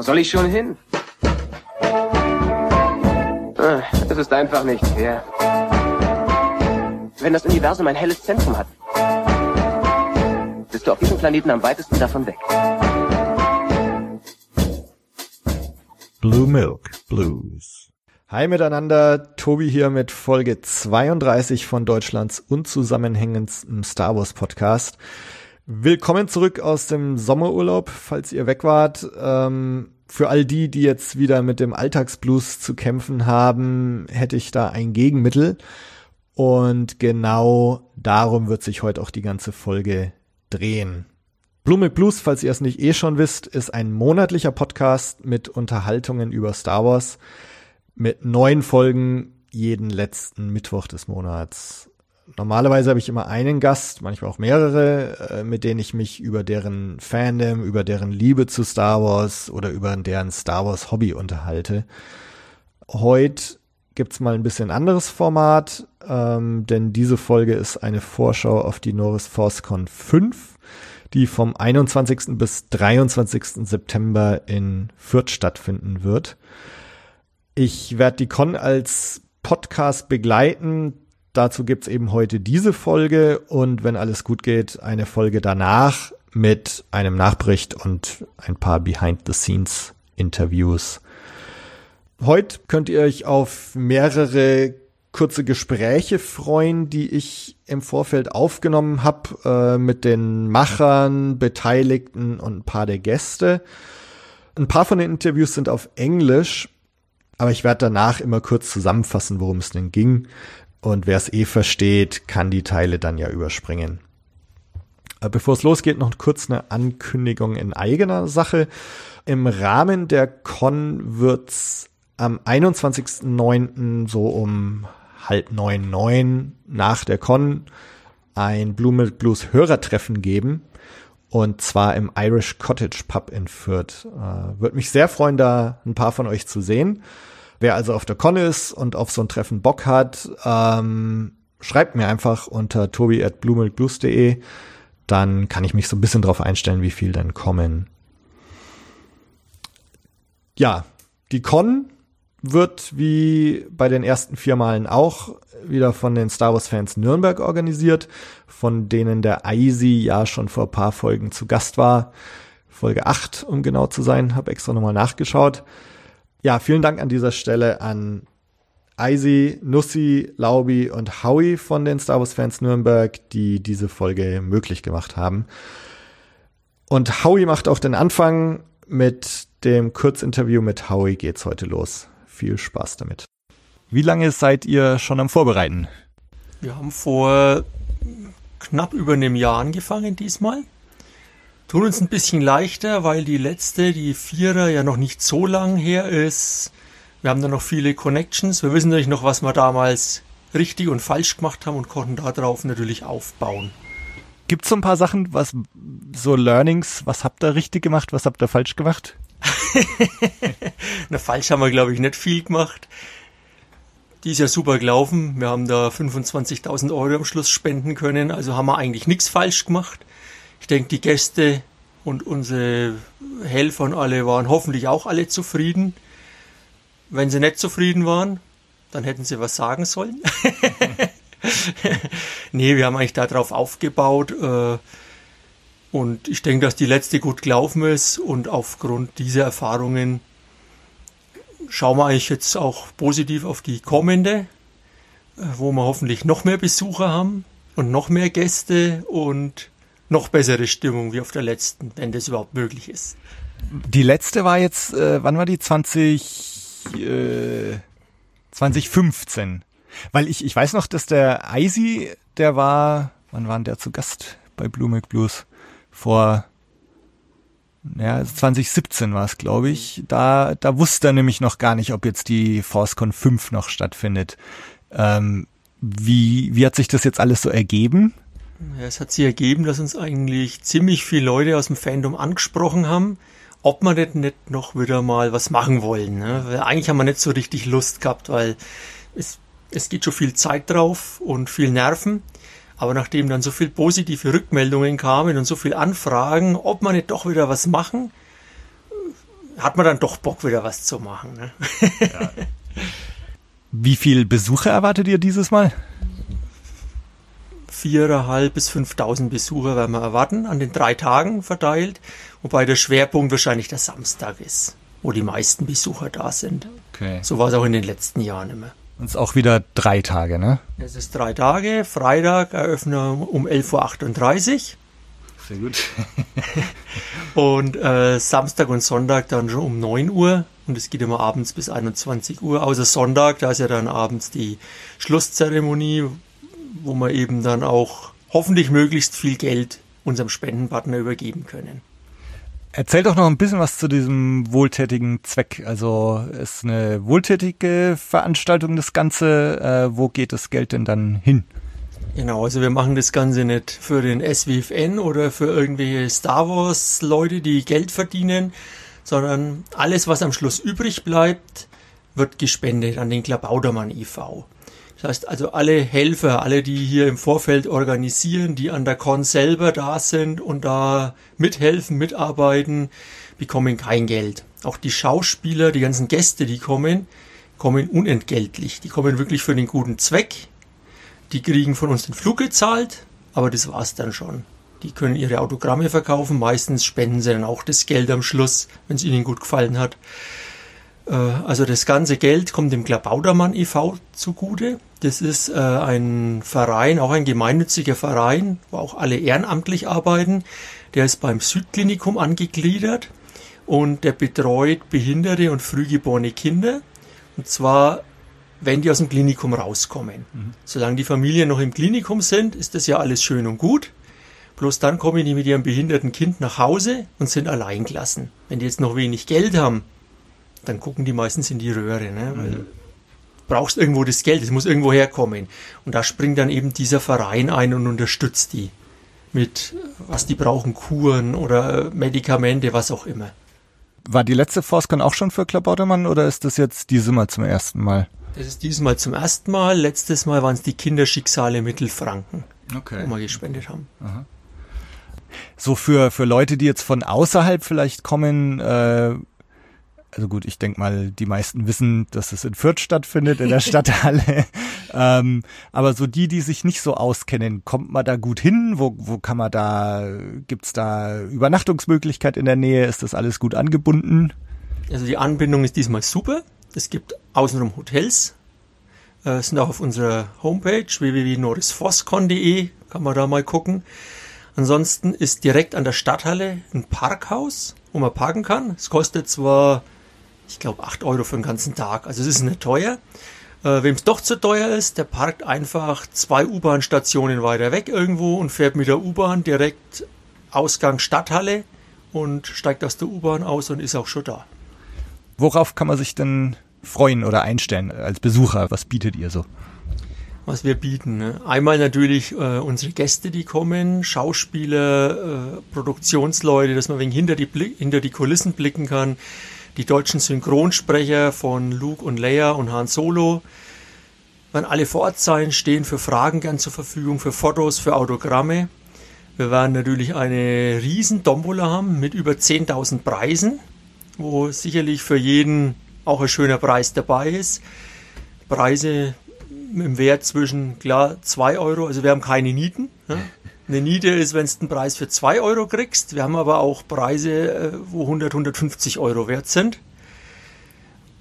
Wo soll ich schon hin? Ah, es ist einfach nicht fair. Wenn das Universum ein helles Zentrum hat, bist du auf diesem Planeten am weitesten davon weg. Blue Milk Blues. Hi miteinander, Tobi hier mit Folge 32 von Deutschlands unzusammenhängendsten Star Wars Podcast. Willkommen zurück aus dem Sommerurlaub, falls ihr weg wart. Ähm, für all die, die jetzt wieder mit dem Alltagsblues zu kämpfen haben, hätte ich da ein Gegenmittel. Und genau darum wird sich heute auch die ganze Folge drehen. Blume Blues, falls ihr es nicht eh schon wisst, ist ein monatlicher Podcast mit Unterhaltungen über Star Wars mit neun Folgen jeden letzten Mittwoch des Monats. Normalerweise habe ich immer einen Gast, manchmal auch mehrere, äh, mit denen ich mich über deren Fandom, über deren Liebe zu Star Wars oder über deren Star Wars Hobby unterhalte. Heute gibt's mal ein bisschen anderes Format, ähm, denn diese Folge ist eine Vorschau auf die Norris ForceCon 5, die vom 21. bis 23. September in Fürth stattfinden wird. Ich werde die Con als Podcast begleiten. Dazu gibt's eben heute diese Folge und wenn alles gut geht, eine Folge danach mit einem Nachbericht und ein paar Behind-the-Scenes-Interviews. Heute könnt ihr euch auf mehrere kurze Gespräche freuen, die ich im Vorfeld aufgenommen habe äh, mit den Machern, Beteiligten und ein paar der Gäste. Ein paar von den Interviews sind auf Englisch, aber ich werde danach immer kurz zusammenfassen, worum es denn ging. Und wer es eh versteht, kann die Teile dann ja überspringen. Äh, bevor es losgeht, noch kurz eine Ankündigung in eigener Sache. Im Rahmen der Con wird's am 21.09. so um halb neun, neun nach der Con ein Blue Milk Blues Hörertreffen geben. Und zwar im Irish Cottage Pub in Fürth. Äh, Würde mich sehr freuen, da ein paar von euch zu sehen. Wer also auf der Con ist und auf so ein Treffen Bock hat, ähm, schreibt mir einfach unter tobi at bluemilkblues.de. Dann kann ich mich so ein bisschen drauf einstellen, wie viel dann kommen. Ja, die Con wird wie bei den ersten vier Malen auch wieder von den Star Wars Fans Nürnberg organisiert, von denen der Eisi ja schon vor ein paar Folgen zu Gast war. Folge 8, um genau zu sein, habe extra nochmal nachgeschaut. Ja, vielen Dank an dieser Stelle an Eisi, Nussi, Laubi und Howie von den Star Wars Fans Nürnberg, die diese Folge möglich gemacht haben. Und Howie macht auch den Anfang mit dem Kurzinterview mit Howie geht's heute los viel Spaß damit. Wie lange seid ihr schon am Vorbereiten? Wir haben vor knapp über einem Jahr angefangen diesmal. Tun uns ein bisschen leichter, weil die letzte, die Vierer, ja noch nicht so lang her ist. Wir haben da noch viele Connections. Wir wissen natürlich noch, was wir damals richtig und falsch gemacht haben und konnten darauf natürlich aufbauen. Gibt es so ein paar Sachen, was so Learnings, was habt ihr richtig gemacht, was habt ihr falsch gemacht? Na, falsch haben wir, glaube ich, nicht viel gemacht. Die ist ja super gelaufen. Wir haben da 25.000 Euro am Schluss spenden können. Also haben wir eigentlich nichts falsch gemacht. Ich denke, die Gäste und unsere Helfer und alle waren hoffentlich auch alle zufrieden. Wenn sie nicht zufrieden waren, dann hätten sie was sagen sollen. nee, wir haben eigentlich darauf aufgebaut. Äh, und ich denke, dass die letzte gut gelaufen ist und aufgrund dieser Erfahrungen schauen wir eigentlich jetzt auch positiv auf die kommende, äh, wo wir hoffentlich noch mehr Besucher haben und noch mehr Gäste und noch bessere Stimmung wie auf der letzten, wenn das überhaupt möglich ist. Die letzte war jetzt, äh, wann war die? 20, äh, 2015. Weil ich, ich weiß noch, dass der Eisi, der war, wann war der zu Gast bei Blue Milk Blues? vor ja, 2017 war es, glaube ich. Da, da wusste er nämlich noch gar nicht, ob jetzt die ForceCon 5 noch stattfindet. Ähm, wie, wie hat sich das jetzt alles so ergeben? Ja, es hat sich ergeben, dass uns eigentlich ziemlich viele Leute aus dem Fandom angesprochen haben, ob wir nicht, nicht noch wieder mal was machen wollen. Ne? Weil eigentlich haben wir nicht so richtig Lust gehabt, weil es, es geht schon viel Zeit drauf und viel Nerven. Aber nachdem dann so viel positive Rückmeldungen kamen und so viel Anfragen, ob man nicht doch wieder was machen, hat man dann doch Bock, wieder was zu machen. Ne? Ja. Wie viel Besucher erwartet ihr dieses Mal? Viereinhalb bis 5.000 Besucher werden wir erwarten, an den drei Tagen verteilt, wobei der Schwerpunkt wahrscheinlich der Samstag ist, wo die meisten Besucher da sind. Okay. So war es auch in den letzten Jahren immer. Und es ist auch wieder drei Tage, ne? Es ist drei Tage. Freitag eröffnen um 11.38 Uhr. Sehr gut. und äh, Samstag und Sonntag dann schon um 9 Uhr. Und es geht immer abends bis 21 Uhr. Außer Sonntag, da ist ja dann abends die Schlusszeremonie, wo wir eben dann auch hoffentlich möglichst viel Geld unserem Spendenpartner übergeben können. Erzähl doch noch ein bisschen was zu diesem wohltätigen Zweck. Also ist eine wohltätige Veranstaltung das Ganze. Äh, wo geht das Geld denn dann hin? Genau, also wir machen das Ganze nicht für den SWFN oder für irgendwelche Star Wars Leute, die Geld verdienen, sondern alles, was am Schluss übrig bleibt, wird gespendet an den Klabaudermann e.V. Das heißt also alle Helfer, alle, die hier im Vorfeld organisieren, die an der Con selber da sind und da mithelfen, mitarbeiten, bekommen kein Geld. Auch die Schauspieler, die ganzen Gäste, die kommen, kommen unentgeltlich. Die kommen wirklich für den guten Zweck. Die kriegen von uns den Flug gezahlt, aber das war's dann schon. Die können ihre Autogramme verkaufen. Meistens spenden sie dann auch das Geld am Schluss, wenn es ihnen gut gefallen hat. Äh, also das ganze Geld kommt dem Klabaudermann e.V. zugute. Das ist äh, ein Verein, auch ein gemeinnütziger Verein, wo auch alle ehrenamtlich arbeiten. Der ist beim Südklinikum angegliedert und der betreut behinderte und frühgeborene Kinder. Und zwar, wenn die aus dem Klinikum rauskommen. Mhm. Solange die Familien noch im Klinikum sind, ist das ja alles schön und gut. Bloß dann kommen die mit ihrem behinderten Kind nach Hause und sind allein gelassen. Wenn die jetzt noch wenig Geld haben, dann gucken die meistens in die Röhre, ne? weil mhm. brauchst irgendwo das Geld, es muss irgendwo herkommen. Und da springt dann eben dieser Verein ein und unterstützt die mit, was die brauchen, Kuren oder Medikamente, was auch immer. War die letzte Forscon auch schon für Klabautermann oder ist das jetzt dieses Mal zum ersten Mal? Das ist dieses Mal zum ersten Mal. Letztes Mal waren es die Kinderschicksale Mittelfranken, okay. wo wir gespendet haben. Aha. So für, für Leute, die jetzt von außerhalb vielleicht kommen, äh, also gut, ich denke mal, die meisten wissen, dass es in Fürth stattfindet, in der Stadthalle. ähm, aber so die, die sich nicht so auskennen, kommt man da gut hin? Wo, wo kann man da, gibt's da Übernachtungsmöglichkeit in der Nähe? Ist das alles gut angebunden? Also die Anbindung ist diesmal super. Es gibt außenrum Hotels, äh, sind auch auf unserer Homepage www.norrisfoscon.de, kann man da mal gucken. Ansonsten ist direkt an der Stadthalle ein Parkhaus, wo man parken kann. Es kostet zwar ich glaube, 8 Euro für den ganzen Tag. Also es ist nicht teuer. Äh, Wem es doch zu teuer ist, der parkt einfach zwei U-Bahn-Stationen weiter weg irgendwo und fährt mit der U-Bahn direkt Ausgang Stadthalle und steigt aus der U-Bahn aus und ist auch schon da. Worauf kann man sich denn freuen oder einstellen als Besucher? Was bietet ihr so? Was wir bieten. Ne? Einmal natürlich äh, unsere Gäste, die kommen, Schauspieler, äh, Produktionsleute, dass man wegen hinter die, hinter die Kulissen blicken kann die deutschen Synchronsprecher von Luke und Leia und Han Solo werden alle vor Ort sein, stehen für Fragen gern zur Verfügung, für Fotos, für Autogramme. Wir werden natürlich eine riesen Dombola haben mit über 10.000 Preisen, wo sicherlich für jeden auch ein schöner Preis dabei ist. Preise im Wert zwischen, klar, 2 Euro, also wir haben keine Nieten. Ne? Eine Niete ist, wenn du einen Preis für 2 Euro kriegst. Wir haben aber auch Preise, äh, wo 100, 150 Euro wert sind.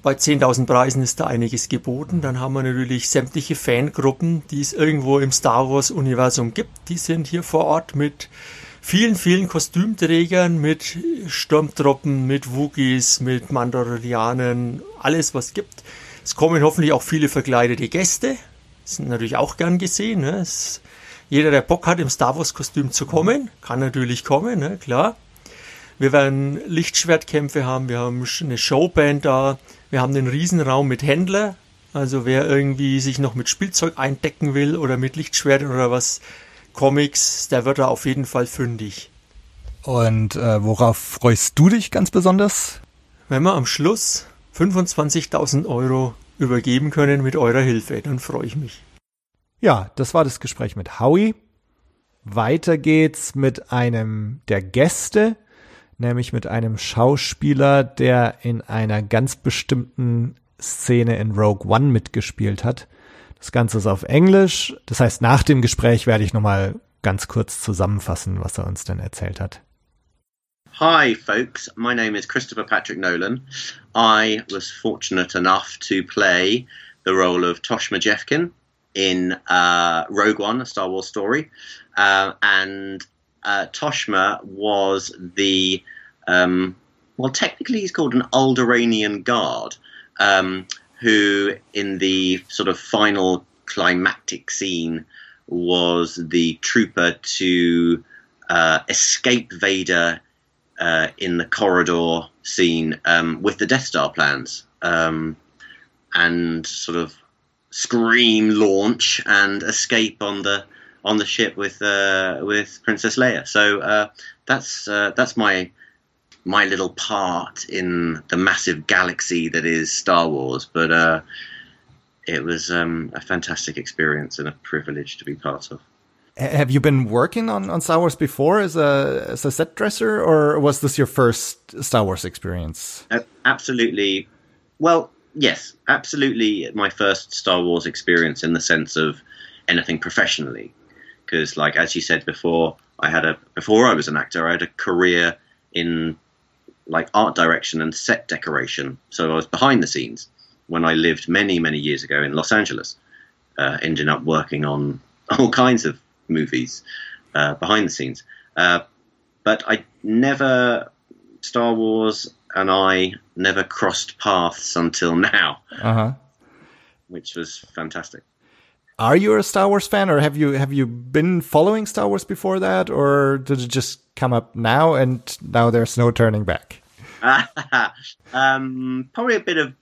Bei 10.000 Preisen ist da einiges geboten. Dann haben wir natürlich sämtliche Fangruppen, die es irgendwo im Star Wars Universum gibt. Die sind hier vor Ort mit vielen, vielen Kostümträgern, mit Sturmtruppen, mit Wookies, mit Mandalorianern, alles was gibt. Es kommen hoffentlich auch viele verkleidete Gäste. Das sind natürlich auch gern gesehen. Ne? Es jeder, der Bock hat, im Star Wars-Kostüm zu kommen, kann natürlich kommen, ne, klar. Wir werden Lichtschwertkämpfe haben, wir haben eine Showband da, wir haben einen Riesenraum mit Händler. Also wer irgendwie sich noch mit Spielzeug eindecken will oder mit Lichtschwertern oder was, Comics, der wird da auf jeden Fall fündig. Und äh, worauf freust du dich ganz besonders? Wenn wir am Schluss 25.000 Euro übergeben können mit eurer Hilfe, dann freue ich mich. Ja, das war das Gespräch mit Howie. Weiter geht's mit einem der Gäste. nämlich mit einem Schauspieler, der in einer ganz bestimmten Szene in Rogue One mitgespielt hat. Das Ganze ist auf Englisch. Das heißt, nach dem Gespräch werde ich nochmal ganz kurz zusammenfassen, was er uns denn erzählt hat. Hi, folks. My name is Christopher Patrick Nolan. I was fortunate enough to play the role of Tosh Majefkin in uh, Rogue One, a Star Wars story. Uh, and uh, Toshma was the, um, well, technically he's called an Alderanian guard, um, who in the sort of final climactic scene was the trooper to uh, escape Vader uh, in the corridor scene um, with the Death Star plans um, and sort of scream launch and escape on the on the ship with uh, with Princess Leia. So uh, that's uh, that's my my little part in the massive galaxy that is Star Wars. But uh, it was um, a fantastic experience and a privilege to be part of. Have you been working on, on Star Wars before as a as a set dresser, or was this your first Star Wars experience? absolutely. Well, yes, absolutely. My first Star Wars experience in the sense of anything professionally, because, like as you said before, I had a before I was an actor, I had a career in like art direction and set decoration. So I was behind the scenes when I lived many many years ago in Los Angeles, uh, ending up working on all kinds of movies uh, behind the scenes. Uh, but I never Star Wars and I never crossed paths until now, uh-huh. which was fantastic. Are you a Star Wars fan, or have you have you been following Star Wars before that, or did it just come up now and now there's no turning back? um, probably a bit of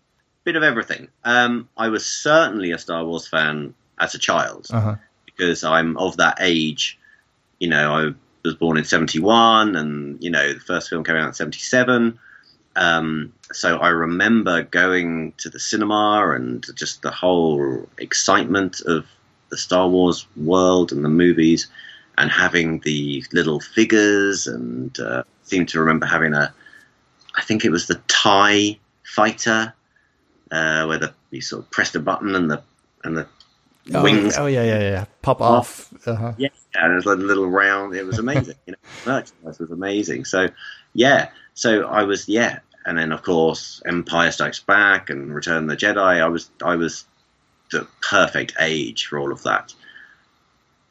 bit of everything. Um, I was certainly a Star Wars fan as a child uh-huh. because I'm of that age. You know, I was born in '71, and you know the first film came out in '77. Um, so I remember going to the cinema and just the whole excitement of the Star Wars world and the movies, and having the little figures, and uh, seem to remember having a, I think it was the Tie Fighter, uh, where the you sort of pressed a button and the and the oh, wings. Oh yeah, yeah, yeah. Pop off. Uh-huh. Yeah, and it was like a little round. It was amazing. you know, merchandise was amazing. So yeah, so I was yeah, and then of course Empire Strikes Back and Return of the Jedi. I was I was the perfect age for all of that.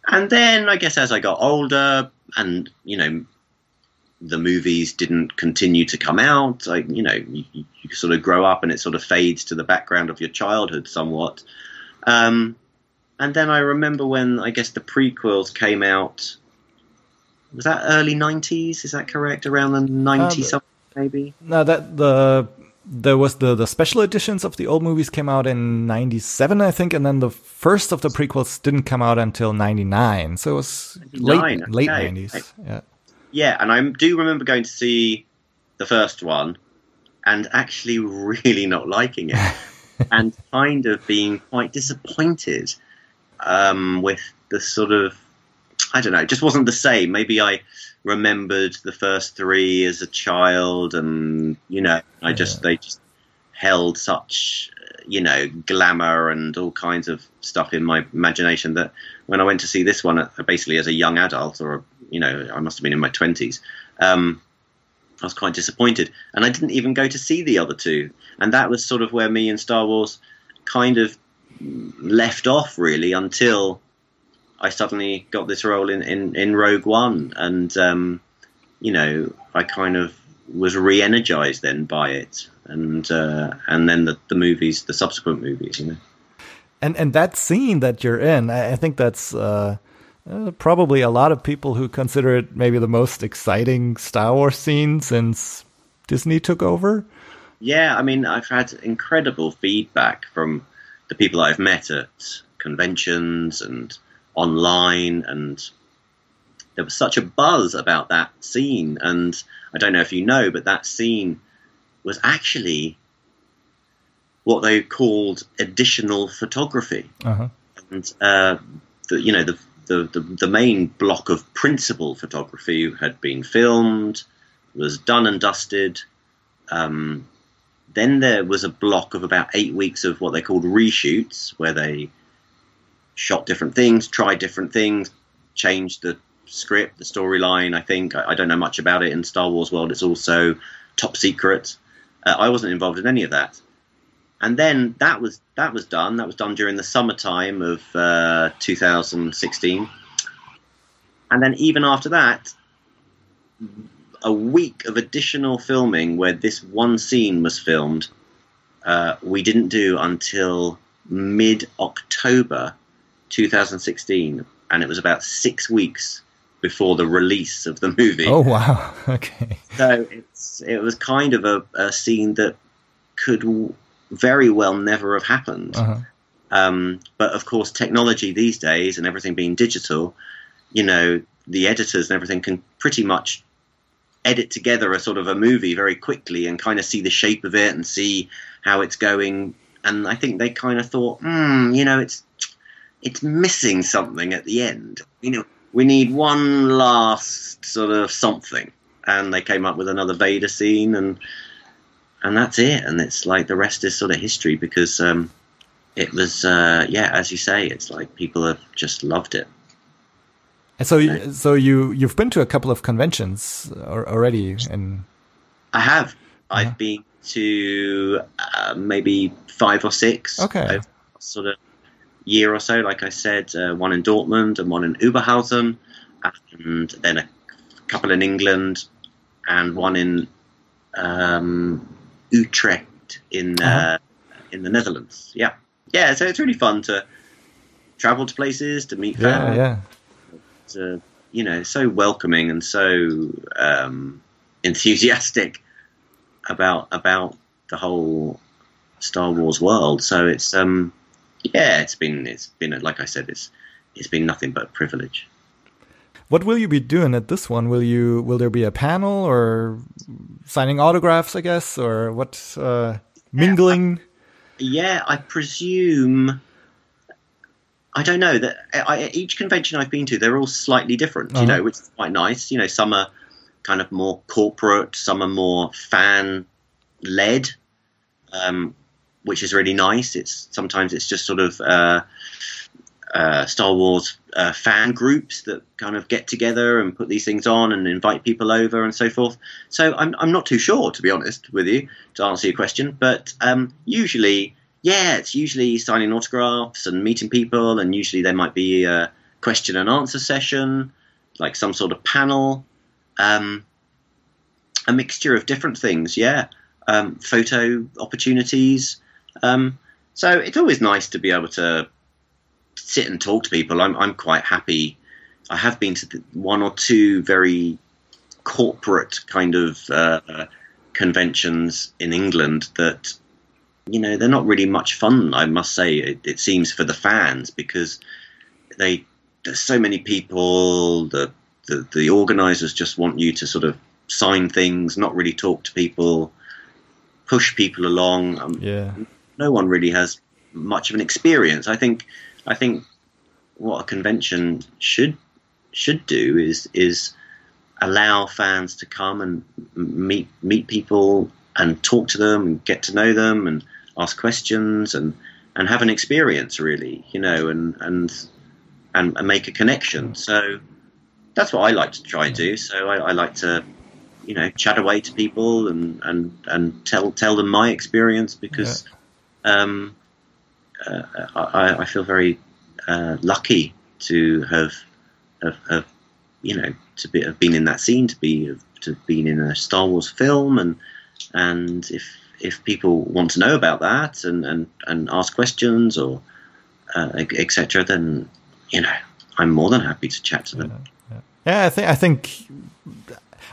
And then I guess as I got older, and you know, the movies didn't continue to come out. I, you know, you, you sort of grow up and it sort of fades to the background of your childhood somewhat. Um, and then I remember when I guess the prequels came out. Was that early '90s? Is that correct? Around the '90 something, maybe. No, that the there was the the special editions of the old movies came out in '97, I think, and then the first of the prequels didn't come out until '99. So it was late late okay. '90s. Yeah. Yeah, and I do remember going to see the first one and actually really not liking it, and kind of being quite disappointed um, with the sort of I don't know, it just wasn't the same. Maybe I remembered the first three as a child, and you know, I just yeah. they just held such you know glamour and all kinds of stuff in my imagination that when I went to see this one, uh, basically as a young adult, or you know, I must have been in my twenties. Um, I was quite disappointed, and I didn't even go to see the other two. And that was sort of where me and Star Wars kind of left off really until I suddenly got this role in, in, in Rogue One, and um, you know I kind of was re-energized then by it, and uh, and then the, the movies, the subsequent movies, you know. And and that scene that you're in, I think that's uh, uh, probably a lot of people who consider it maybe the most exciting Star Wars scene since Disney took over. Yeah, I mean, I've had incredible feedback from the people I've met at conventions and online, and there was such a buzz about that scene. And I don't know if you know, but that scene was actually what they called additional photography. Uh-huh. And uh, the, you know the, the, the the main block of principal photography had been filmed was done and dusted. Um, then there was a block of about eight weeks of what they called reshoots, where they shot different things, tried different things, changed the script, the storyline. I think I, I, don't know much about it in Star Wars world. It's also top secret. Uh, I wasn't involved in any of that. And then that was that was done. That was done during the summertime of uh, 2016. And then even after that, a week of additional filming where this one scene was filmed, uh, we didn't do until mid October 2016, and it was about six weeks before the release of the movie. Oh wow! Okay. So it's it was kind of a, a scene that could very well never have happened. Uh-huh. Um, but of course, technology these days and everything being digital, you know, the editors and everything can pretty much edit together a sort of a movie very quickly and kind of see the shape of it and see how it's going. And I think they kind of thought, hmm, you know, it's it's missing something at the end. You know, we need one last sort of something. And they came up with another Vader scene, and and that's it. And it's like the rest is sort of history because um, it was, uh, yeah, as you say, it's like people have just loved it. And so, you, so you you've been to a couple of conventions already, and I have. I've uh-huh. been to uh, maybe five or six. Okay. Sort of year or so. Like I said, uh, one in Dortmund and one in Oberhausen, and then a couple in England, and one in um, Utrecht in uh-huh. uh, in the Netherlands. Yeah, yeah. So it's really fun to travel to places to meet yeah. Yeah, to, you know, so welcoming and so um, enthusiastic about about the whole Star Wars world. So it's um, yeah, it's been it's been like I said, it's it's been nothing but privilege. What will you be doing at this one? Will you will there be a panel or signing autographs? I guess or what? Uh, mingling. Yeah, I, yeah, I presume. I don't know that I, each convention I've been to, they're all slightly different. Uh -huh. You uh-huh. know, which is quite nice. You know, some are kind of more corporate, some are more fan led. Um, which is really nice. It's sometimes it's just sort of uh, uh, Star Wars uh, fan groups that kind of get together and put these things on and invite people over and so forth. So I'm I'm not too sure to be honest with you to answer your question, but um, usually. Yeah, it's usually signing autographs and meeting people, and usually there might be a question and answer session, like some sort of panel, um, a mixture of different things. Yeah, um, photo opportunities, um, so it's always nice to be able to sit and talk to people. I'm, I'm quite happy. I have been to one or two very corporate kind of uh, conventions in England that, you know, they're not really much fun. I must say, it, it seems for the fans because they there's so many people. The, the the organisers just want you to sort of sign things, not really talk to people, push people along. Um, yeah no one really has much of an experience. I think I think what a convention should should do is is allow fans to come and meet meet people and talk to them and get to know them and ask questions and and have an experience really you know and and and, and make a connection. So that's what I like to try and do. So I, I like to you know chat away to people and and and tell tell them my experience because yeah um, uh, I, I, feel very uh, lucky to have, have, have, you know, to be have been in that scene, to be to have been in a Star Wars film, and and if if people want to know about that and and, and ask questions or uh, etc., then you know, I'm more than happy to chat to them. Yeah, yeah. yeah I think I think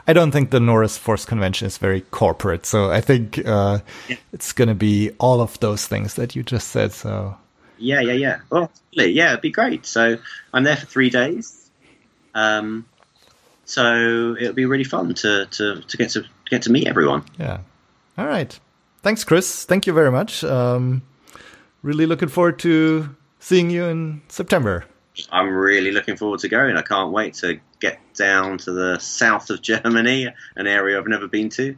I don't think the Norris Force Convention is very corporate, so I think uh, yeah. it's going to be all of those things that you just said. So yeah, yeah, yeah. Well, yeah, it'd be great. So I'm there for three days. Um, so it'll be really fun to, to, to get to get to meet everyone. Yeah. All right. Thanks, Chris. Thank you very much. Um, really looking forward to seeing you in September. I'm really looking forward to going. I can't wait to get down to the south of Germany, an area I've never been to,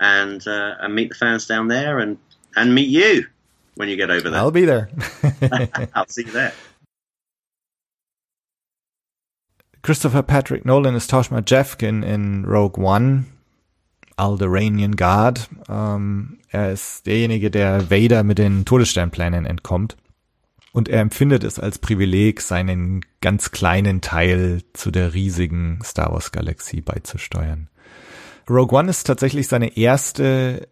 and uh, and meet the fans down there and and meet you when you get over there. I'll be there. I'll see you there. Christopher Patrick Nolan is Toshma Jeffkin in Rogue One, Alderanian Guard. Ähm, er ist derjenige, der Vader mit den Todessternplänen entkommt. Und er empfindet es als Privileg, seinen ganz kleinen Teil zu der riesigen Star Wars Galaxie beizusteuern. Rogue One ist tatsächlich seine erste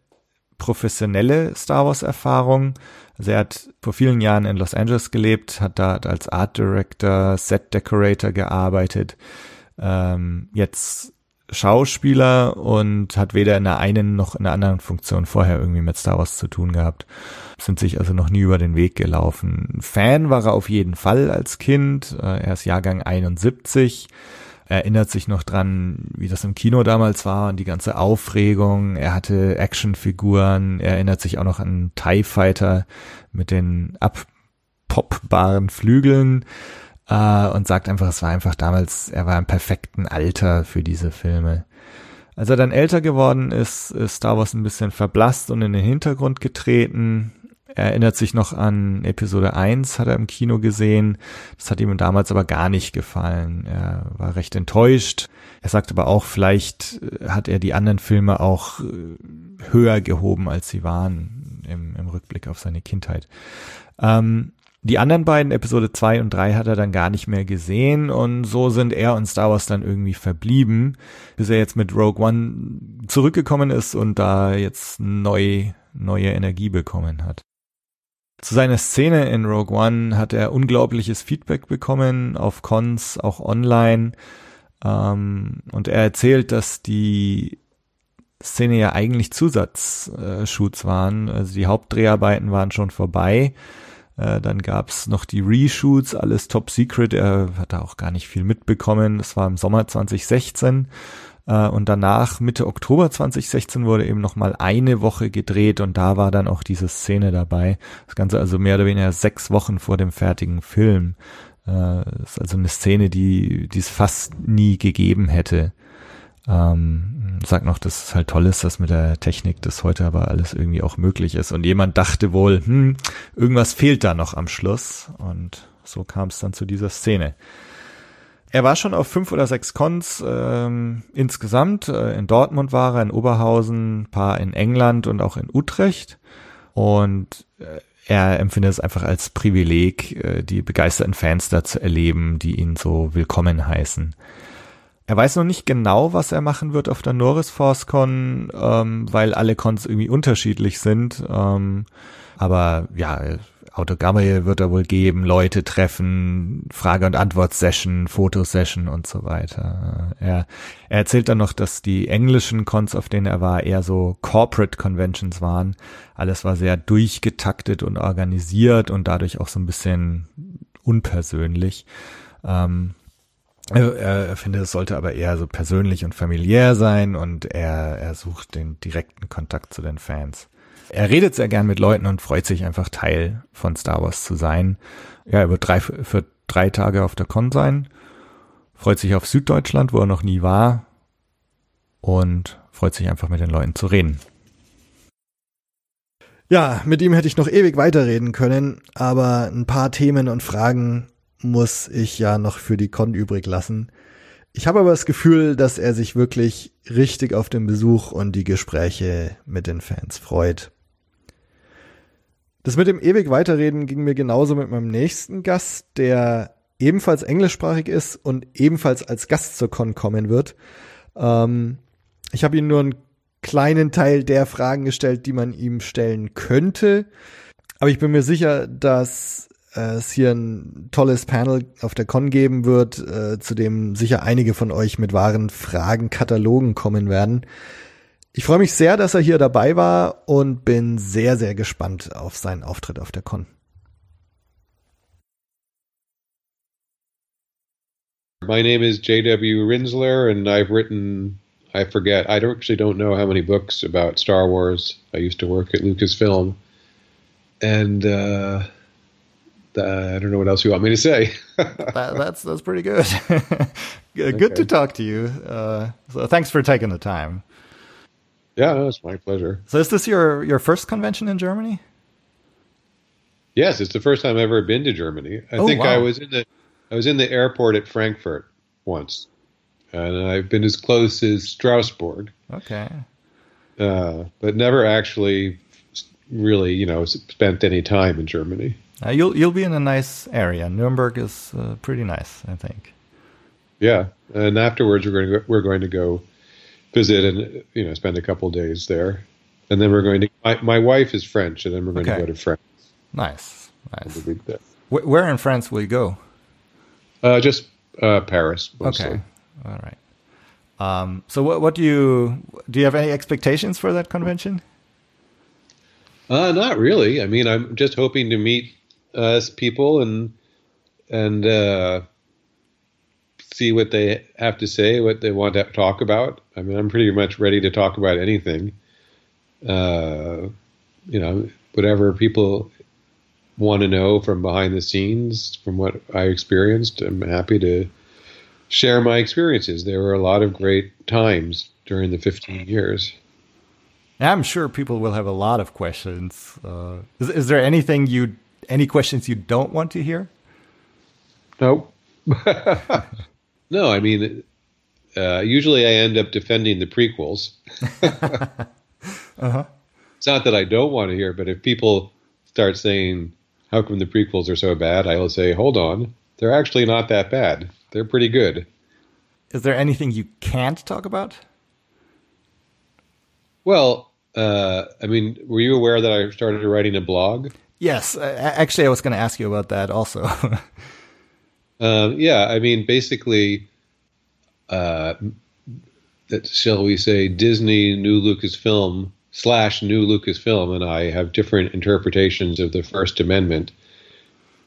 professionelle Star Wars Erfahrung. Also er hat vor vielen Jahren in Los Angeles gelebt, hat da als Art Director, Set Decorator gearbeitet. Ähm, jetzt Schauspieler und hat weder in der einen noch in der anderen Funktion vorher irgendwie mit Star Wars zu tun gehabt. Sind sich also noch nie über den Weg gelaufen. Fan war er auf jeden Fall als Kind. Äh, er ist Jahrgang 71 erinnert sich noch dran, wie das im Kino damals war und die ganze Aufregung. Er hatte Actionfiguren, er erinnert sich auch noch an TIE Fighter mit den abpoppbaren Flügeln äh, und sagt einfach, es war einfach damals, er war im perfekten Alter für diese Filme. Als er dann älter geworden ist, ist Star Wars ein bisschen verblasst und in den Hintergrund getreten. Er erinnert sich noch an Episode 1, hat er im Kino gesehen. Das hat ihm damals aber gar nicht gefallen. Er war recht enttäuscht. Er sagt aber auch, vielleicht äh, hat er die anderen Filme auch äh, höher gehoben, als sie waren im, im Rückblick auf seine Kindheit. Ähm, die anderen beiden, Episode 2 und 3, hat er dann gar nicht mehr gesehen und so sind er und Star Wars dann irgendwie verblieben, bis er jetzt mit Rogue One zurückgekommen ist und da jetzt neu, neue Energie bekommen hat. Zu seiner Szene in Rogue One hat er unglaubliches Feedback bekommen auf Cons, auch online. Ähm, und er erzählt, dass die Szene ja eigentlich Zusatzshoots waren. Also die Hauptdreharbeiten waren schon vorbei. Äh, dann gab's noch die Reshoots, alles top secret. Er hat da auch gar nicht viel mitbekommen. Das war im Sommer 2016. Äh, und danach, Mitte Oktober 2016, wurde eben nochmal eine Woche gedreht und da war dann auch diese Szene dabei. Das Ganze also mehr oder weniger sechs Wochen vor dem fertigen Film. Äh, ist also eine Szene, die, die es fast nie gegeben hätte. Ähm, sag noch, dass es halt toll ist, dass mit der Technik das heute aber alles irgendwie auch möglich ist. Und jemand dachte wohl, hm, irgendwas fehlt da noch am Schluss. Und so kam es dann zu dieser Szene. Er war schon auf fünf oder sechs Cons ähm, insgesamt. Äh, in Dortmund war er, in Oberhausen, ein paar in England und auch in Utrecht. Und äh, er empfindet es einfach als Privileg, äh, die begeisterten Fans da zu erleben, die ihn so willkommen heißen. Er weiß noch nicht genau, was er machen wird auf der Norris Force Con, ähm, weil alle Cons irgendwie unterschiedlich sind. Ähm, aber ja, Autogramme wird er wohl geben, Leute treffen, Frage- und Antwort-Session, Fotosession und so weiter. Er, er erzählt dann noch, dass die englischen Cons, auf denen er war, eher so Corporate Conventions waren. Alles war sehr durchgetaktet und organisiert und dadurch auch so ein bisschen unpersönlich. Ähm, er findet, es sollte aber eher so persönlich und familiär sein und er, er sucht den direkten Kontakt zu den Fans er redet sehr gern mit Leuten und freut sich einfach Teil von Star Wars zu sein. Ja, er wird drei, für drei Tage auf der Con sein, freut sich auf Süddeutschland, wo er noch nie war und freut sich einfach mit den Leuten zu reden. Ja, mit ihm hätte ich noch ewig weiterreden können, aber ein paar Themen und Fragen muss ich ja noch für die Con übrig lassen. Ich habe aber das Gefühl, dass er sich wirklich richtig auf den Besuch und die Gespräche mit den Fans freut. Das mit dem ewig weiterreden ging mir genauso mit meinem nächsten Gast, der ebenfalls englischsprachig ist und ebenfalls als Gast zur Con kommen wird. Ähm, ich habe ihm nur einen kleinen Teil der Fragen gestellt, die man ihm stellen könnte. Aber ich bin mir sicher, dass äh, es hier ein tolles Panel auf der Con geben wird, äh, zu dem sicher einige von euch mit wahren Fragenkatalogen kommen werden. Ich freue mich sehr, dass er hier dabei war und bin sehr, sehr gespannt auf seinen Auftritt auf der Con. My name is J.W. Rinsler, and I've written, I forget, I actually don't know how many books about Star Wars. I used to work at Lucasfilm. And uh, uh, I don't know what else you want me to say. that, that's that's pretty good. good okay. to talk to you. Uh, so thanks for taking the time. Yeah, no, it's my pleasure. So is this your your first convention in Germany? Yes, it's the first time I've ever been to Germany. I oh, think wow. I was in the I was in the airport at Frankfurt once, and I've been as close as Strasbourg. Okay. Uh, but never actually really, you know, spent any time in Germany. Uh, you'll you'll be in a nice area. Nuremberg is uh, pretty nice, I think. Yeah, and afterwards we're going to go, we're going to go visit and you know spend a couple days there, and then we're going to. My, my wife is French, and then we're going okay. to go to France. Nice, nice. Where in France will you go? Uh, just uh, Paris. Mostly. Okay, all right. Um, so what what do you do? You have any expectations for that convention? Uh, not really. I mean, I'm just hoping to meet us people and and uh, see what they have to say, what they want to talk about. I mean, I'm pretty much ready to talk about anything. Uh, you know, whatever people want to know from behind the scenes, from what I experienced, I'm happy to share my experiences. There were a lot of great times during the 15 years. I'm sure people will have a lot of questions. Uh, is, is, there anything you, any questions you don't want to hear? No. no, I mean, uh, usually I end up defending the prequels. uh-huh. It's not that I don't want to hear, but if people start saying, "How come the prequels are so bad?" I will say, "Hold on, they're actually not that bad. They're pretty good." Is there anything you can't talk about? Well, uh, I mean, were you aware that I started writing a blog? Yes, actually, I was going to ask you about that also. uh, yeah, I mean, basically, uh, that shall we say, Disney New Lucasfilm slash New Lucasfilm, and I have different interpretations of the First Amendment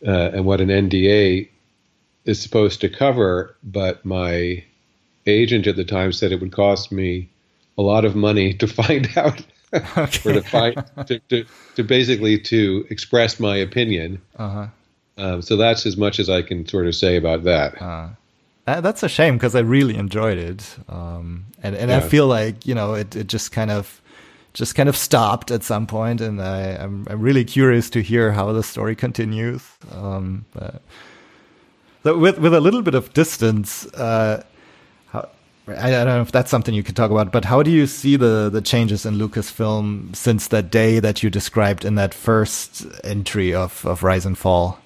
uh, and what an NDA is supposed to cover. But my agent at the time said it would cost me a lot of money to find out okay. or to find to, to, to, basically to express my opinion. Uh-huh. Um, so that's as much as I can sort of say about that. Uh, that's a shame because I really enjoyed it, um, and and yeah. I feel like you know it, it just kind of just kind of stopped at some point, and I, am I'm, I'm really curious to hear how the story continues. Um, but, so with with a little bit of distance, uh, I don't know if that's something you could talk about, but how do you see the the changes in Lucasfilm since that day that you described in that first entry of of Rise and Fall?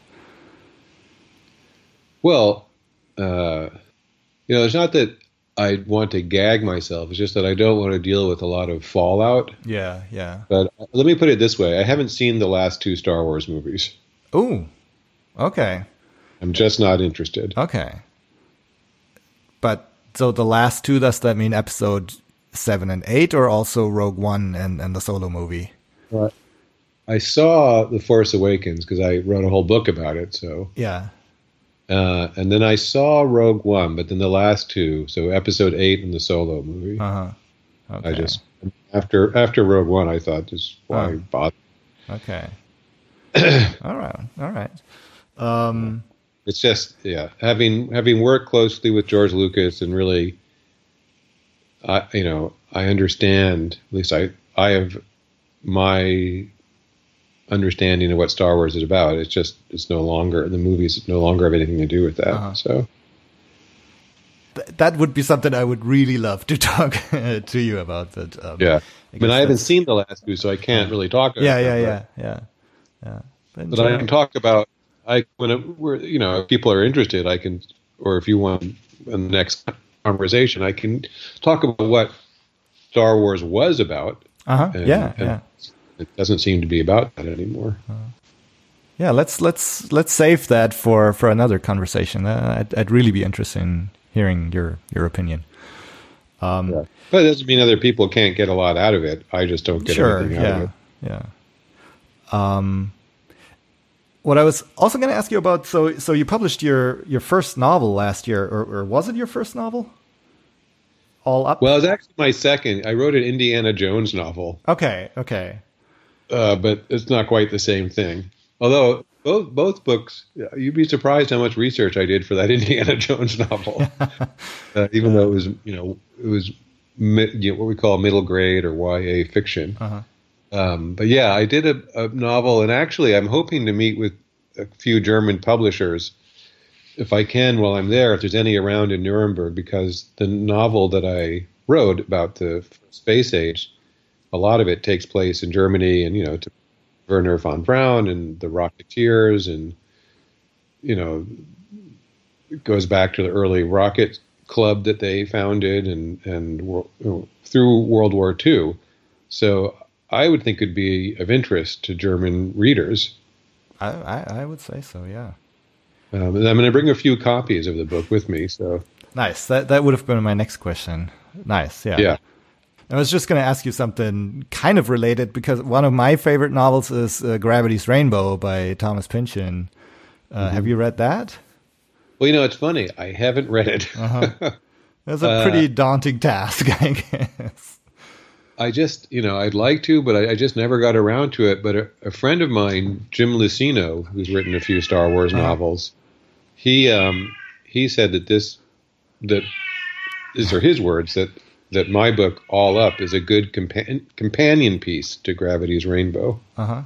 Well, uh, you know, it's not that I want to gag myself. It's just that I don't want to deal with a lot of fallout. Yeah, yeah. But let me put it this way: I haven't seen the last two Star Wars movies. Oh, okay. I'm just not interested. Okay. But so the last two, does that mean episode seven and eight, or also Rogue One and, and the solo movie? Right. I saw The Force Awakens because I wrote a whole book about it. So yeah. Uh, and then I saw Rogue One, but then the last two, so episode eight and the solo movie. Uh-huh. Okay. I just after after Rogue One, I thought just why oh. bother. Okay. all right. All right. Um, it's just yeah, having having worked closely with George Lucas and really, I you know I understand at least I I have my understanding of what Star Wars is about. It's just it's no longer the movies no longer have anything to do with that. Uh-huh. So that would be something I would really love to talk to you about. But um, yeah, I, I mean I haven't seen the last two, so I can't really talk. About Yeah, yeah, yeah, yeah, yeah. But, but I can talk about I when it, we're you know if people are interested, I can, or if you want in the next conversation, I can talk about what Star Wars was about. Uh huh. Yeah, and yeah. It doesn't seem to be about that anymore. Uh, yeah, let's let's let's save that for for another conversation. Uh, I'd, I'd really be interested in hearing your your opinion. Um, yeah. But it doesn't mean other people can't get a lot out of it. I just don't get sure, anything out yeah, of it. Yeah. Um, what I was also going to ask you about, so so you published your your first novel last year, or, or was it your first novel? All up. Well, it was actually my second. I wrote an Indiana Jones novel. Okay, okay. Uh, but it's not quite the same thing. Although both both books. You'd be surprised how much research I did for that Indiana Jones novel. uh, even though it was, you know, it was you know, what we call middle grade or YA fiction. Uh-huh. Um, but yeah, I did a, a, novel, and actually, I'm hoping to meet with a few German publishers if I can while I'm there, if there's any around in Nuremberg, because the novel that I wrote about the space age, a lot of it takes place in Germany, and you know, to Werner von Braun and the Rocketeers, and you know, it goes back to the early rocket club that they founded, and and you know, through World War II. So I would think it'd be of interest to German readers. I I, I would say so, yeah. Um, I'm going to bring a few copies of the book with me. So nice. That that would have been my next question. Nice. Yeah. Yeah. I was just going to ask you something kind of related because one of my favorite novels is uh, Gravity's Rainbow by Thomas Pynchon. Uh, mm-hmm. Have you read that? Well, you know, it's funny. I haven't read it. uh-huh. That's a pretty uh, daunting task, I guess. I just, you know, I'd like to, but I, I just never got around to it. But a, a, friend of mine, Jim Lucino, who's written a few Star Wars uh-huh. novels, he um, he said that this that these are his words that that my book All Up is a good compa- companion piece to Gravity's Rainbow. Uh huh.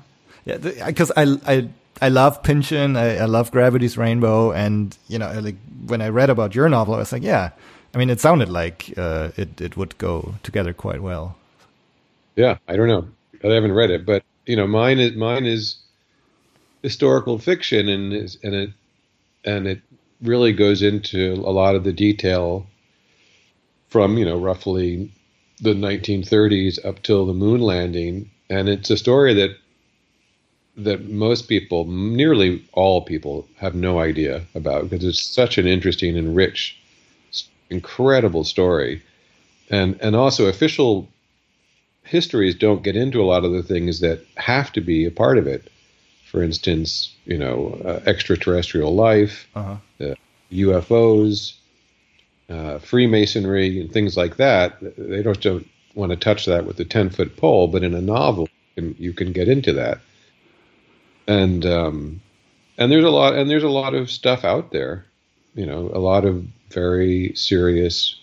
Yeah, because I I I love Pynchon, I, I love Gravity's Rainbow, and you know, like when I read about your novel, I was like, yeah. I mean, it sounded like uh, it it would go together quite well. Yeah, I don't know. I haven't read it, but you know, mine is mine is historical fiction, and is, and it and it really goes into a lot of the detail from you know roughly the 1930s up till the moon landing, and it's a story that that most people, nearly all people, have no idea about because it's such an interesting and rich, incredible story, and and also official histories don't get into a lot of the things that have to be a part of it. For instance, you know, uh, extraterrestrial life, uh-huh. uh, UFOs, uh, Freemasonry, and things like that. They don't, don't want to touch that with a ten foot pole, but in a novel, you can, you can get into that. And um, and there's a lot and there's a lot of stuff out there, you know, a lot of very serious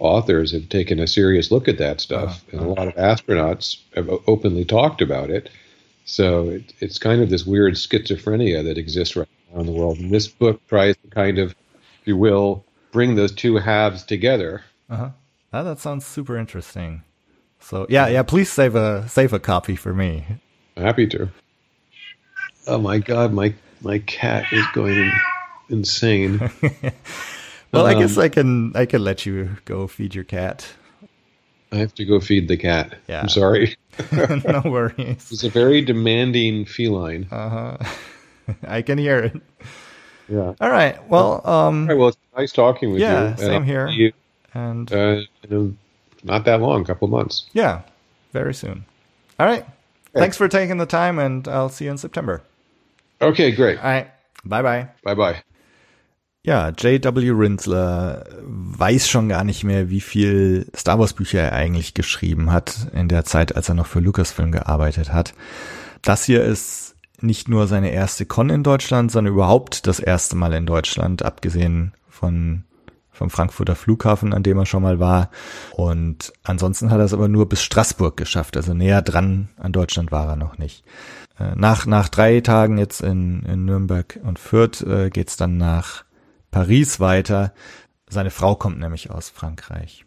authors have taken a serious look at that stuff, uh-huh. and a lot of astronauts have openly talked about it. So it, it's kind of this weird schizophrenia that exists right now in the world. And this book tries to kind of, if you will, bring those two halves together. Uh-huh. Oh, that sounds super interesting. So yeah, yeah. Please save a save a copy for me. Happy to. Oh my god, my my cat is going insane. well, um, I guess um, I can I can let you go feed your cat. I have to go feed the cat. Yeah. I'm sorry. no worries. It's a very demanding feline. Uh huh. I can hear it. Yeah. All right. Well, um, All right, well, it's nice talking with yeah, you. Yeah, same here. You, and uh, not that long, a couple months. Yeah, very soon. All right. Thanks for taking the time, and I'll see you in September. Okay, great. All right. Bye bye. Bye bye. Ja, J.W. Rinsler weiß schon gar nicht mehr, wie viel Star Wars Bücher er eigentlich geschrieben hat in der Zeit, als er noch für Lucasfilm gearbeitet hat. Das hier ist nicht nur seine erste Con in Deutschland, sondern überhaupt das erste Mal in Deutschland, abgesehen von vom Frankfurter Flughafen, an dem er schon mal war. Und ansonsten hat er es aber nur bis Straßburg geschafft. Also näher dran an Deutschland war er noch nicht. Äh, nach, nach drei Tagen jetzt in, in Nürnberg und Fürth äh, geht's dann nach Paris weiter. Seine Frau kommt nämlich aus Frankreich.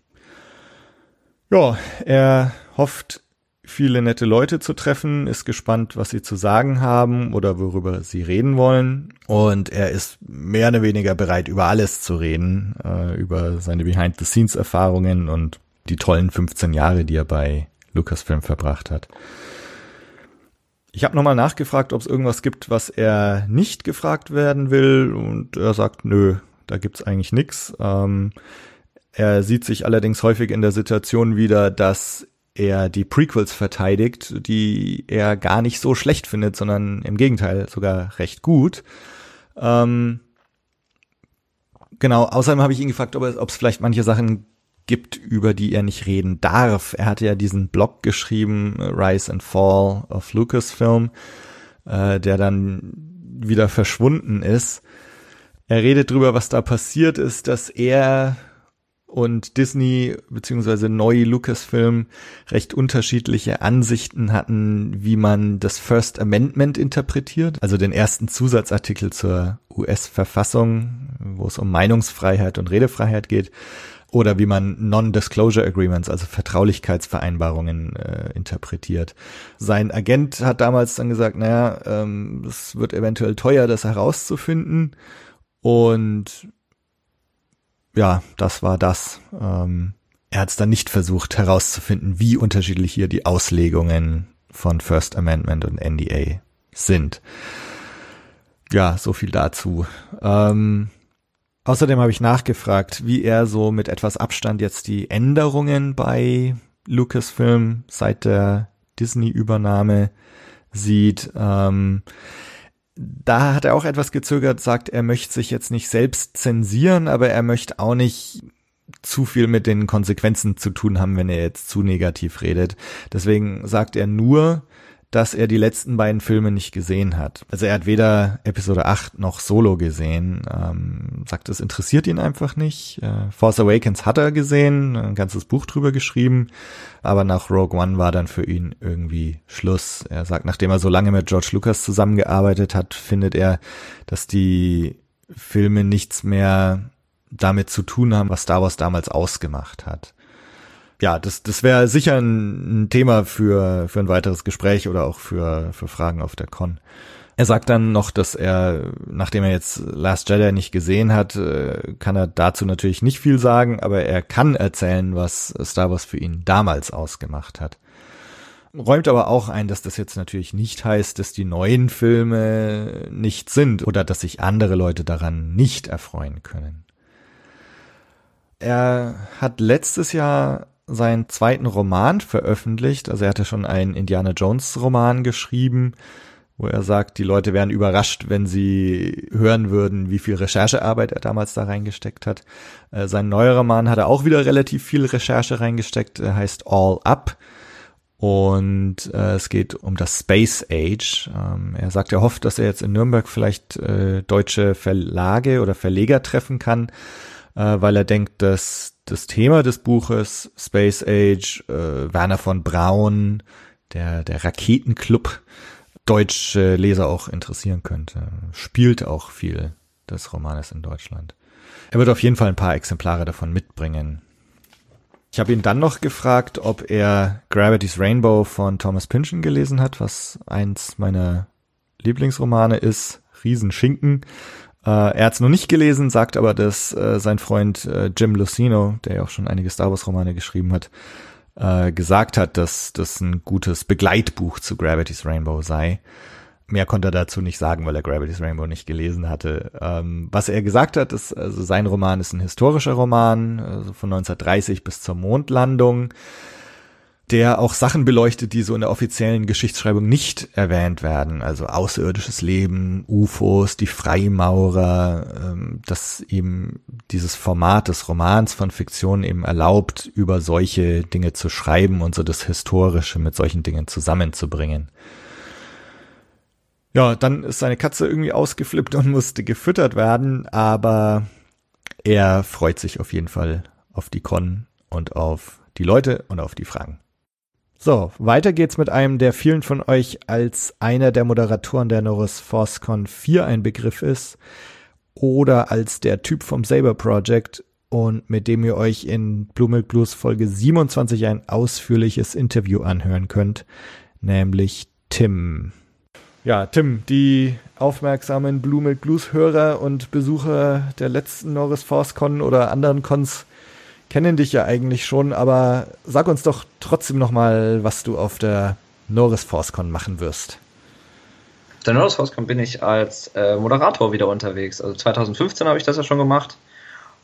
Ja, er hofft, viele nette Leute zu treffen, ist gespannt, was sie zu sagen haben oder worüber sie reden wollen. Und er ist mehr oder weniger bereit, über alles zu reden, äh, über seine Behind-the-Scenes-Erfahrungen und die tollen 15 Jahre, die er bei Lucasfilm verbracht hat. Ich habe nochmal nachgefragt, ob es irgendwas gibt, was er nicht gefragt werden will, und er sagt, nö, da gibt's eigentlich nix. Ähm, er sieht sich allerdings häufig in der Situation wieder, dass er die Prequels verteidigt, die er gar nicht so schlecht findet, sondern im Gegenteil sogar recht gut. Ähm, genau, außerdem habe ich ihn gefragt, ob es vielleicht manche Sachen gibt, über die er nicht reden darf. Er hatte ja diesen Blog geschrieben, Rise and Fall of Lucasfilm, äh, der dann wieder verschwunden ist. Er redet drüber, was da passiert ist, dass er und Disney beziehungsweise neue Lucasfilm recht unterschiedliche Ansichten hatten, wie man das First Amendment interpretiert, also den ersten Zusatzartikel zur US-Verfassung, wo es um Meinungsfreiheit und Redefreiheit geht, oder wie man Non-Disclosure Agreements, also Vertraulichkeitsvereinbarungen äh, interpretiert. Sein Agent hat damals dann gesagt, naja, ähm, es wird eventuell teuer, das herauszufinden. Und ja, das war das. Ähm, er hat es dann nicht versucht herauszufinden, wie unterschiedlich hier die Auslegungen von First Amendment und NDA sind. Ja, so viel dazu. Ähm, außerdem habe ich nachgefragt, wie er so mit etwas Abstand jetzt die Änderungen bei Lucasfilm seit der Disney-Übernahme sieht. Ähm, da hat er auch etwas gezögert, sagt, er möchte sich jetzt nicht selbst zensieren, aber er möchte auch nicht zu viel mit den Konsequenzen zu tun haben, wenn er jetzt zu negativ redet. Deswegen sagt er nur, dass er die letzten beiden Filme nicht gesehen hat. Also er hat weder Episode 8 noch Solo gesehen. Ähm, sagt, es interessiert ihn einfach nicht. Äh, Force Awakens hat er gesehen, ein ganzes Buch drüber geschrieben, aber nach Rogue One war dann für ihn irgendwie Schluss. Er sagt, nachdem er so lange mit George Lucas zusammengearbeitet hat, findet er, dass die Filme nichts mehr damit zu tun haben, was Star Wars damals ausgemacht hat ja, das, das wäre sicher ein, ein, Thema für, für ein weiteres Gespräch oder auch für, für Fragen auf der Con. Er sagt dann noch, dass er, nachdem er jetzt Last Jedi nicht gesehen hat, äh, kann er dazu natürlich nicht viel sagen, aber er kann erzählen, was Star Wars für ihn damals ausgemacht hat. Räumt aber auch ein, dass das jetzt natürlich nicht heißt, dass die neuen Filme nicht sind oder dass sich andere Leute daran nicht erfreuen können. Er hat letztes Jahr seinen zweiten Roman veröffentlicht. Also er hatte schon einen Indiana Jones Roman geschrieben, wo er sagt, die Leute wären überrascht, wenn sie hören würden, wie viel Recherchearbeit er damals da reingesteckt hat. Äh, sein neuer Roman hat er auch wieder relativ viel Recherche reingesteckt, er heißt All Up. Und äh, es geht um das Space Age. Ähm, er sagt, er hofft, dass er jetzt in Nürnberg vielleicht äh, deutsche Verlage oder Verleger treffen kann, äh, weil er denkt, dass das Thema des Buches, Space Age, äh, Werner von Braun, der, der Raketenclub, deutsche Leser auch interessieren könnte. Spielt auch viel des Romanes in Deutschland. Er wird auf jeden Fall ein paar Exemplare davon mitbringen. Ich habe ihn dann noch gefragt, ob er Gravity's Rainbow von Thomas Pynchon gelesen hat, was eins meiner Lieblingsromane ist. Riesenschinken. Äh, er hat es noch nicht gelesen, sagt aber, dass äh, sein Freund äh, Jim Lucino, der ja auch schon einige Star Wars Romane geschrieben hat, äh, gesagt hat, dass das ein gutes Begleitbuch zu Gravity's Rainbow sei. Mehr konnte er dazu nicht sagen, weil er Gravity's Rainbow nicht gelesen hatte. Ähm, was er gesagt hat, ist, also sein Roman ist ein historischer Roman, also von 1930 bis zur Mondlandung der auch Sachen beleuchtet, die so in der offiziellen Geschichtsschreibung nicht erwähnt werden. Also außerirdisches Leben, UFOs, die Freimaurer, ähm, dass eben dieses Format des Romans von Fiktion eben erlaubt, über solche Dinge zu schreiben und so das Historische mit solchen Dingen zusammenzubringen. Ja, dann ist seine Katze irgendwie ausgeflippt und musste gefüttert werden, aber er freut sich auf jeden Fall auf die Con und auf die Leute und auf die Fragen. So, weiter geht's mit einem, der vielen von euch als einer der Moderatoren der Norris ForceCon 4 ein Begriff ist oder als der Typ vom Saber Project und mit dem ihr euch in Blue Milk Blues Folge 27 ein ausführliches Interview anhören könnt, nämlich Tim. Ja, Tim, die aufmerksamen Blue Milk Blues Hörer und Besucher der letzten Norris ForceCon oder anderen Cons kennen dich ja eigentlich schon, aber sag uns doch trotzdem nochmal, was du auf der Norris ForceCon machen wirst. Auf der Norris ForceCon bin ich als äh, Moderator wieder unterwegs. Also 2015 habe ich das ja schon gemacht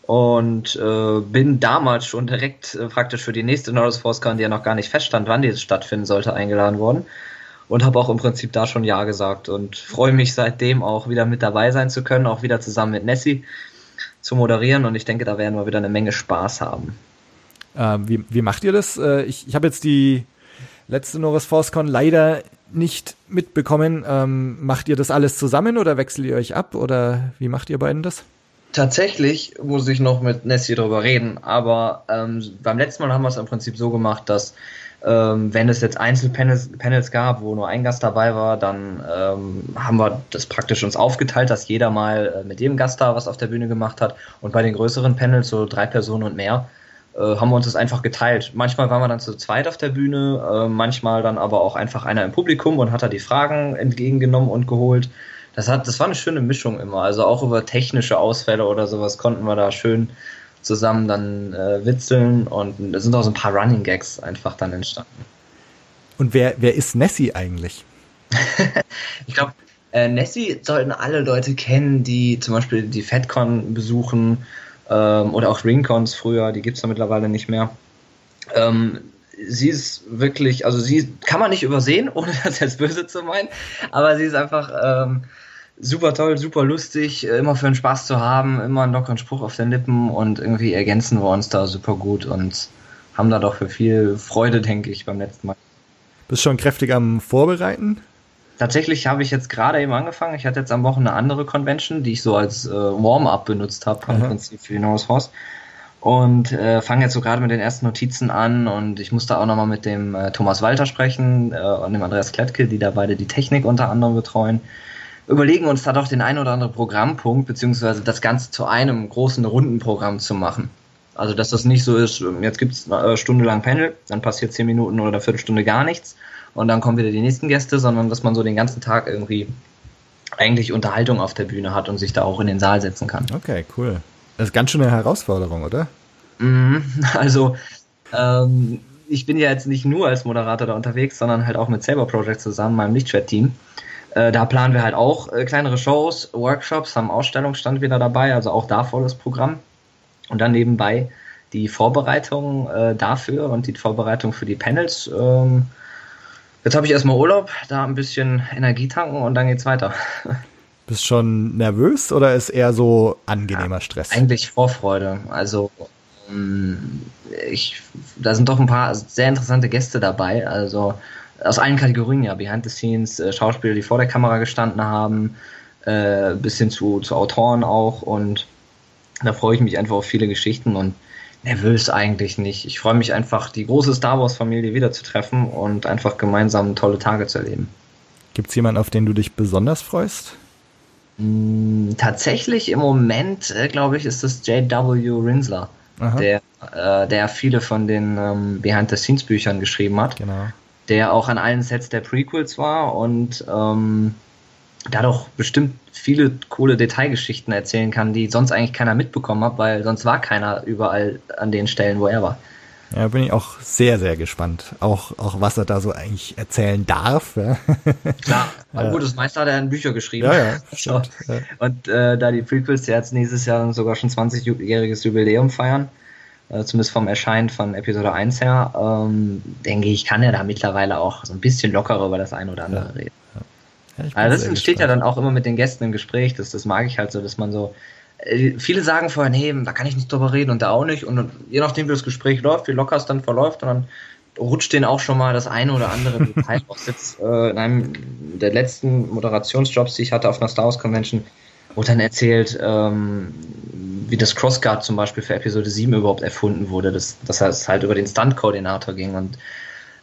und äh, bin damals schon direkt äh, praktisch für die nächste Norris ForceCon, die ja noch gar nicht feststand, wann die jetzt stattfinden sollte, eingeladen worden und habe auch im Prinzip da schon Ja gesagt und freue mich seitdem auch wieder mit dabei sein zu können, auch wieder zusammen mit Nessie zu moderieren und ich denke, da werden wir wieder eine Menge Spaß haben. Ähm, wie, wie macht ihr das? Äh, ich ich habe jetzt die letzte Norris ForceCon leider nicht mitbekommen. Ähm, macht ihr das alles zusammen oder wechselt ihr euch ab oder wie macht ihr beiden das? Tatsächlich muss ich noch mit Nessie darüber reden, aber ähm, beim letzten Mal haben wir es im Prinzip so gemacht, dass ähm, wenn es jetzt Einzelpanels Panels gab, wo nur ein Gast dabei war, dann ähm, haben wir das praktisch uns aufgeteilt, dass jeder mal äh, mit jedem Gast da was auf der Bühne gemacht hat. Und bei den größeren Panels, so drei Personen und mehr, äh, haben wir uns das einfach geteilt. Manchmal waren wir dann zu zweit auf der Bühne, äh, manchmal dann aber auch einfach einer im Publikum und hat da die Fragen entgegengenommen und geholt. Das, hat, das war eine schöne Mischung immer. Also auch über technische Ausfälle oder sowas konnten wir da schön zusammen dann äh, witzeln und da sind auch so ein paar Running Gags einfach dann entstanden. Und wer, wer ist Nessie eigentlich? ich glaube, äh, Nessie sollten alle Leute kennen, die zum Beispiel die FedCon besuchen ähm, oder auch Ringcons früher, die gibt es ja mittlerweile nicht mehr. Ähm, sie ist wirklich, also sie kann man nicht übersehen, ohne das jetzt böse zu meinen, aber sie ist einfach ähm, super toll, super lustig, äh, immer für den Spaß zu haben, immer einen lockeren Spruch auf den Lippen und irgendwie ergänzen wir uns da super gut und haben da doch für viel Freude, denke ich, beim letzten Mal. Bist schon kräftig am Vorbereiten? Tatsächlich habe ich jetzt gerade eben angefangen. Ich hatte jetzt am Wochenende eine andere Convention, die ich so als äh, Warm-up benutzt habe, im Prinzip für die Norris Horse. Und äh, fange jetzt so gerade mit den ersten Notizen an und ich musste auch nochmal mit dem äh, Thomas Walter sprechen äh, und dem Andreas Klettke, die da beide die Technik unter anderem betreuen überlegen uns da doch den einen oder anderen Programmpunkt, beziehungsweise das Ganze zu einem großen Rundenprogramm zu machen. Also, dass das nicht so ist, jetzt gibt's eine Stunde lang Panel, dann passiert zehn Minuten oder eine Viertelstunde gar nichts und dann kommen wieder die nächsten Gäste, sondern dass man so den ganzen Tag irgendwie eigentlich Unterhaltung auf der Bühne hat und sich da auch in den Saal setzen kann. Okay, cool. Das ist ganz schön eine Herausforderung, oder? Mhm, also, ähm, ich bin ja jetzt nicht nur als Moderator da unterwegs, sondern halt auch mit Saber Project zusammen, meinem Lichtschwert-Team. Äh, da planen wir halt auch äh, kleinere Shows, Workshops, haben Ausstellungsstand wieder dabei, also auch da volles Programm. Und dann nebenbei die Vorbereitung äh, dafür und die Vorbereitung für die Panels. Ähm, jetzt habe ich erstmal Urlaub, da ein bisschen Energie tanken und dann geht's weiter. Bist schon nervös oder ist eher so angenehmer Stress? Eigentlich Vorfreude. Also ähm, ich, da sind doch ein paar sehr interessante Gäste dabei. Also aus allen Kategorien, ja, Behind the Scenes, äh, Schauspieler, die vor der Kamera gestanden haben, äh, bis hin zu, zu Autoren auch und da freue ich mich einfach auf viele Geschichten und nervös eigentlich nicht. Ich freue mich einfach, die große Star Wars-Familie wiederzutreffen und einfach gemeinsam tolle Tage zu erleben. Gibt es jemanden, auf den du dich besonders freust? Mm, tatsächlich im Moment, äh, glaube ich, ist das J.W. Rinsler, der, äh, der viele von den ähm, Behind-the-Scenes-Büchern geschrieben hat. Genau der auch an allen Sets der Prequels war und ähm, dadurch bestimmt viele coole Detailgeschichten erzählen kann, die sonst eigentlich keiner mitbekommen hat, weil sonst war keiner überall an den Stellen, wo er war. Ja, bin ich auch sehr, sehr gespannt. Auch, auch was er da so eigentlich erzählen darf. Ja. Klar, aber gut, das meiste hat er in Bücher geschrieben. Ja, ja, stimmt, so. ja. Und äh, da die Prequels jetzt nächstes Jahr sogar schon 20-jähriges Jubiläum feiern, äh, zumindest vom Erscheinen von Episode 1 her, ähm, denke ich, kann er da mittlerweile auch so ein bisschen lockerer über das eine oder andere ja. reden. Ja. also das entsteht ja dann auch immer mit den Gästen im Gespräch, das, das mag ich halt so, dass man so, äh, viele sagen vorher, nee, da kann ich nicht drüber reden und da auch nicht und je nachdem, wie das Gespräch läuft, wie locker es dann verläuft und dann rutscht denen auch schon mal das eine oder andere Detail aus. Jetzt äh, in einem der letzten Moderationsjobs, die ich hatte auf einer Star Wars Convention, wurde dann erzählt, ähm, wie das Crossguard zum Beispiel für Episode 7 überhaupt erfunden wurde, dass, dass es halt über den Stunt-Koordinator ging und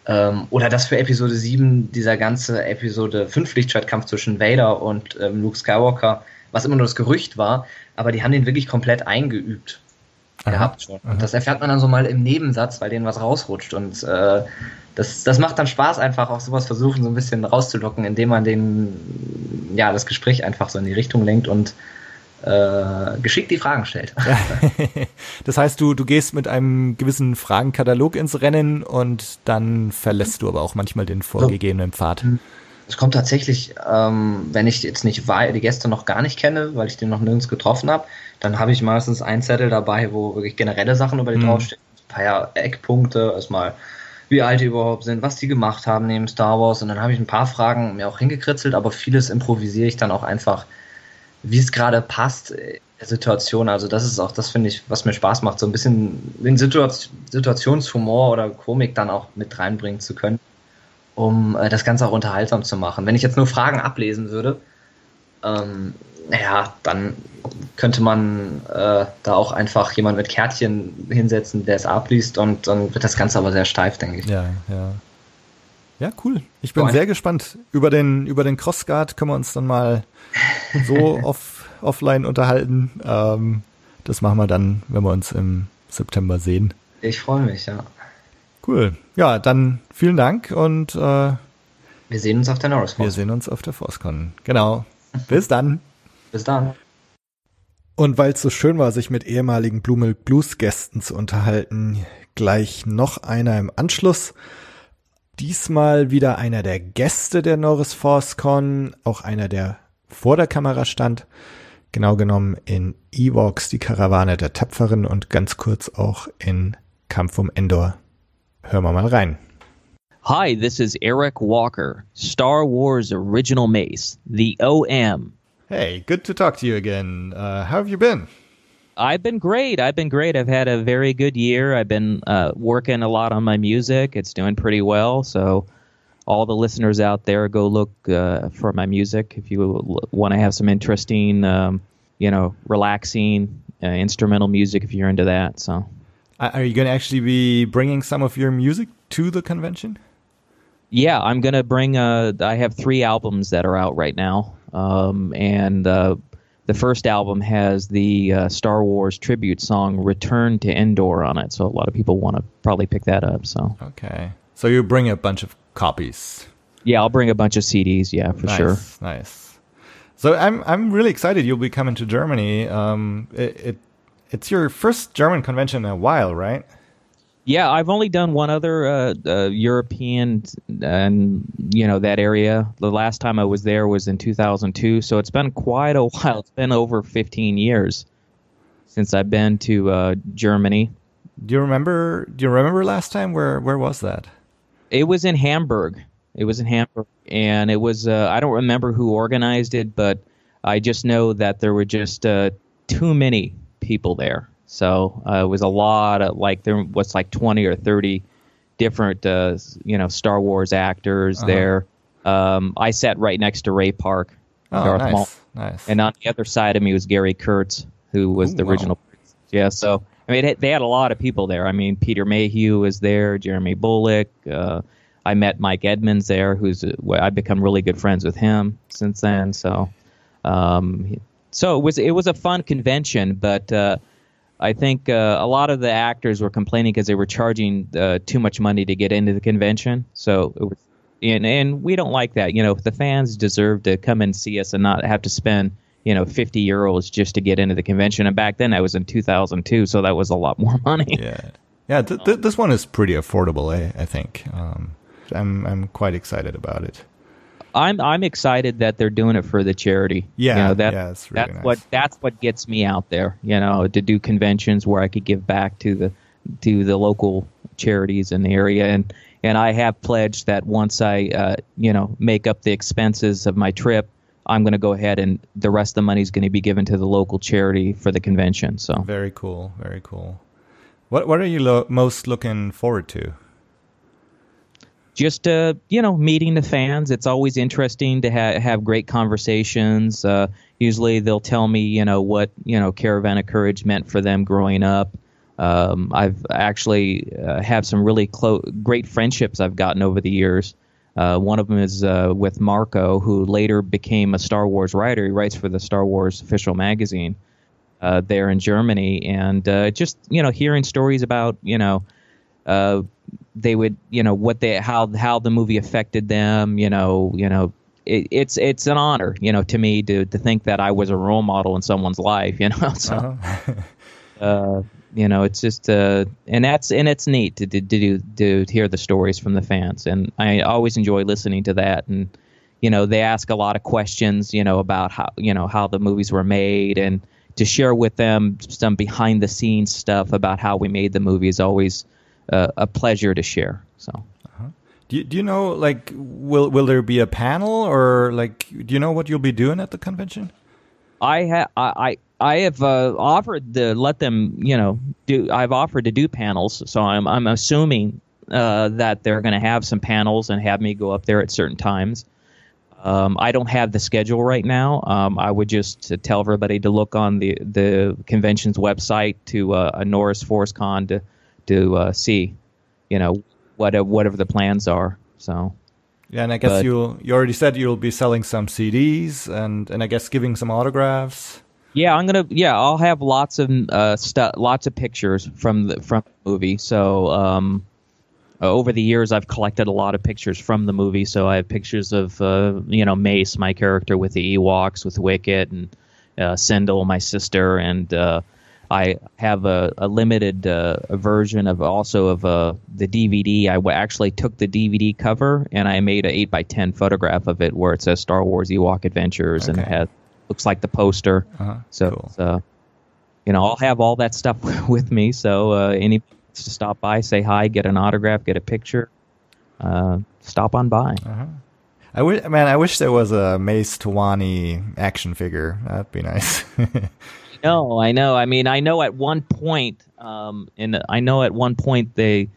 ähm, oder dass für Episode 7 dieser ganze Episode 5 Lichtschwertkampf zwischen Vader und ähm, Luke Skywalker, was immer nur das Gerücht war, aber die haben den wirklich komplett eingeübt aha, gehabt schon. Und das erfährt man dann so mal im Nebensatz, weil denen was rausrutscht und äh, das, das macht dann Spaß, einfach auch sowas versuchen, so ein bisschen rauszulocken, indem man den, ja, das Gespräch einfach so in die Richtung lenkt und äh, geschickt die Fragen stellt. Ja. Das heißt, du, du gehst mit einem gewissen Fragenkatalog ins Rennen und dann verlässt du aber auch manchmal den vorgegebenen Pfad. Mhm. Es kommt tatsächlich, ähm, wenn ich jetzt nicht die Gäste noch gar nicht kenne, weil ich den noch nirgends getroffen habe, dann habe ich meistens einen Zettel dabei, wo wirklich generelle Sachen über die mhm. draufstehen. Ein paar Eckpunkte, erstmal wie alt die überhaupt sind, was die gemacht haben neben Star Wars. Und dann habe ich ein paar Fragen mir auch hingekritzelt, aber vieles improvisiere ich dann auch einfach wie es gerade passt in der Situation. Also das ist auch, das finde ich, was mir Spaß macht, so ein bisschen den Situation, Situationshumor oder Komik dann auch mit reinbringen zu können. um äh, das Ganze auch unterhaltsam zu machen. Wenn ich jetzt nur Fragen ablesen würde, ähm, naja, dann könnte man äh, da auch einfach jemand mit Kärtchen hinsetzen, der es abliest und dann wird das Ganze aber sehr steif, denke ich. Ja, ja. Ja, cool. Ich bin so sehr gespannt. Über den, über den Crossguard können wir uns dann mal so off, offline unterhalten. Ähm, das machen wir dann, wenn wir uns im September sehen. Ich freue mich, ja. Cool. Ja, dann vielen Dank und äh, wir sehen uns auf der Norris Wir sehen uns auf der ForceCon. Genau. Bis dann. Bis dann. Und weil es so schön war, sich mit ehemaligen Blue Milk Blues Gästen zu unterhalten, gleich noch einer im Anschluss. Diesmal wieder einer der Gäste der Norris ForceCon, auch einer, der vor der Kamera stand. Genau genommen in Evox, die Karawane der Tapferen und ganz kurz auch in Kampf um Endor. Hören wir mal rein. Hi, this is Eric Walker, Star Wars Original Mace, the OM. Hey, good to talk to you again. Uh, how have you been? I've been great. I've been great. I've had a very good year. I've been uh, working a lot on my music. It's doing pretty well. So, all the listeners out there, go look uh, for my music if you want to have some interesting, um, you know, relaxing uh, instrumental music if you're into that. So, are you going to actually be bringing some of your music to the convention? Yeah, I'm going to bring. Uh, I have three albums that are out right now, um, and uh, the first album has the uh, Star Wars tribute song "Return to Endor" on it. So a lot of people want to probably pick that up. So okay, so you bring a bunch of copies. Yeah, I'll bring a bunch of CDs. Yeah, for nice, sure. Nice. So I'm I'm really excited. You'll be coming to Germany. Um, it, it it's your first German convention in a while, right? Yeah, I've only done one other uh, uh, European and you know that area. The last time I was there was in 2002, so it's been quite a while. It's been over 15 years since I've been to uh, Germany. Do you remember? Do you remember last time? Where where was that? It was in Hamburg. It was in Hamburg, and it was. Uh, I don't remember who organized it, but I just know that there were just uh, too many people there. So uh, it was a lot of like there was like 20 or 30 different uh, you know Star Wars actors uh-huh. there. Um, I sat right next to Ray Park, oh, Darth nice, Maul, nice. and on the other side of me was Gary Kurtz, who was Ooh, the original. Wow. Yeah, so I mean it, they had a lot of people there. I mean Peter Mayhew was there, Jeremy Bullock. Uh, I met Mike Edmonds there, who's uh, I've become really good friends with him since then. So, um, so it was it was a fun convention, but uh, I think uh, a lot of the actors were complaining because they were charging uh, too much money to get into the convention. So it was, and and we don't like that. You know, the fans deserve to come and see us and not have to spend you know 50 euros just to get into the convention. And back then, that was in 2002, so that was a lot more money. Yeah, yeah. Th- th- this one is pretty affordable, eh? I think. Um, I'm I'm quite excited about it. I'm I'm excited that they're doing it for the charity. Yeah, you know, that, yeah, really that's nice. what that's what gets me out there. You know, to do conventions where I could give back to the to the local charities in the area, and and I have pledged that once I uh, you know make up the expenses of my trip, I'm going to go ahead and the rest of the money is going to be given to the local charity for the convention. So very cool, very cool. What what are you lo- most looking forward to? Just uh, you know meeting the fans. It's always interesting to ha- have great conversations. Uh, usually they'll tell me you know what you know Caravan of Courage meant for them growing up. Um, I've actually uh, have some really great friendships I've gotten over the years. Uh, one of them is uh, with Marco, who later became a Star Wars writer. He writes for the Star Wars official magazine uh, there in Germany, and just you know hearing stories about you know uh, they would you know what they how how the movie affected them you know you know it, it's it's an honor you know to me to to think that I was a role model in someone's life you know so uh-huh. uh, you know it's just uh and that's and it's neat to to do to, to hear the stories from the fans and I always enjoy listening to that and you know they ask a lot of questions you know about how you know how the movies were made and to share with them some behind the scenes stuff about how we made the movie is always uh, a pleasure to share. So. Uh-huh. Do you, do you know like will will there be a panel or like do you know what you'll be doing at the convention? I have I I have uh, offered to let them you know do I've offered to do panels so I'm I'm assuming uh, that they're going to have some panels and have me go up there at certain times. Um, I don't have the schedule right now. Um, I would just tell everybody to look on the the convention's website to uh, a Norris Force Con to to uh, see, you know, what whatever the plans are. So. Yeah, and I guess But- you you already said you'll be selling some CDs and and I guess giving some autographs. Yeah, I'm gonna. Yeah, I'll have lots of uh, stuff, lots of pictures from the from the movie. So um, uh, over the years, I've collected a lot of pictures from the movie. So I have pictures of uh, you know Mace, my character, with the Ewoks, with Wicket, and uh, Sindel, my sister, and uh, I have a, a limited uh, version of also of uh, the DVD. I w- actually took the DVD cover and I made an eight by ten photograph of it where it says Star Wars Ewok Adventures and it Okay. has looks like the poster. Uh-huh. So, Cool. uh, you know, I'll have all that stuff with me. So uh, any to stop by, say hi, get an autograph, get a picture, uh, stop on by. I wish, man, I wish there was a Mace Tawani action figure. That'd be nice. No, I know. I mean, I know at one point, um, and I know at one point they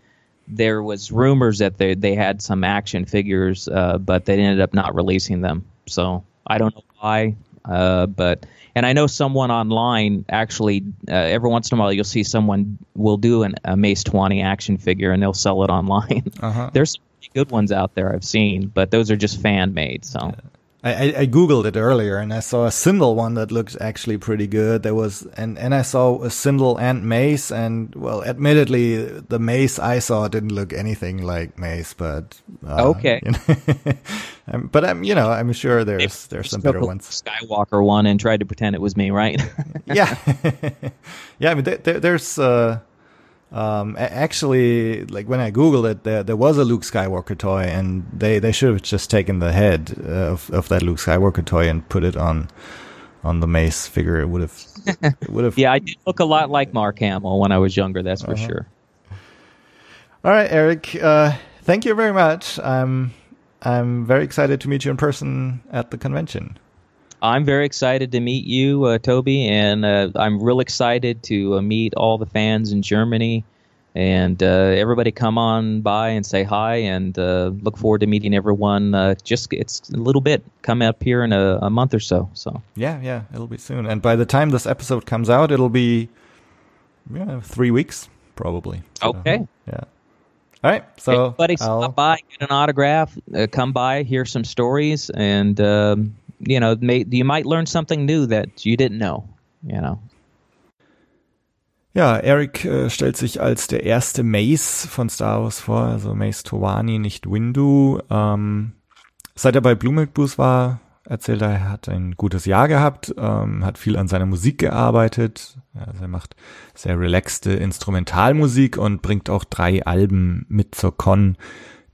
there was rumors that they they had some action figures, uh, but they ended up not releasing them. So I don't know why, uh, but and I know someone online actually uh, every once in a while you'll see someone will do an, a Mace Twenty action figure and they'll sell it online. Uh-huh. There's some good ones out there I've seen, but those are just fan made. So. I, I, I googled it earlier and I saw a Sindel one that looked actually pretty good. There was and and I saw a Sindel and Mace and well, admittedly, the Mace I saw didn't look anything like Mace, but uh, Okay. you know. Um, but I'm you know I'm sure there's there's some better ones. Skywalker one and tried to pretend it was me, right? yeah, yeah. I mean, there, there's uh, um, actually like when I googled it, there there was a Luke Skywalker toy, and they they should have just taken the head uh, of of that Luke Skywalker toy and put it on on the Mace figure. It would have it would have. Yeah, I did look a lot like Mark Hamill when I was younger. That's Uh-huh. for sure. All right, Eric. Uh, thank you very much. I'm I'm very excited to meet you in person at the convention. I'm very excited to meet you, uh, Toby, and uh, I'm real excited to uh, meet all the fans in Germany. And uh, everybody, come on by and say hi, and uh, look forward to meeting everyone. Uh, just it's a little bit. Come up here in a, a month or so. So Yeah, yeah, it'll be soon. And by the time this episode comes out, it'll be yeah, three weeks probably. So, okay. Yeah. All right. So Everybody I'll- stop by, get an autograph, uh, come by, hear some stories, and um, you know, may, you might learn something new that you didn't know. You know. Ja, Eric äh, stellt sich als der erste Mace von Star Wars vor, also Mace Towani, nicht Windu. Ähm, seit er bei Blue Milk Blues war, erzählt er, er hat ein gutes Jahr gehabt, ähm, hat viel an seiner Musik gearbeitet. Also er macht sehr relaxte Instrumentalmusik und bringt auch drei Alben mit zur Con,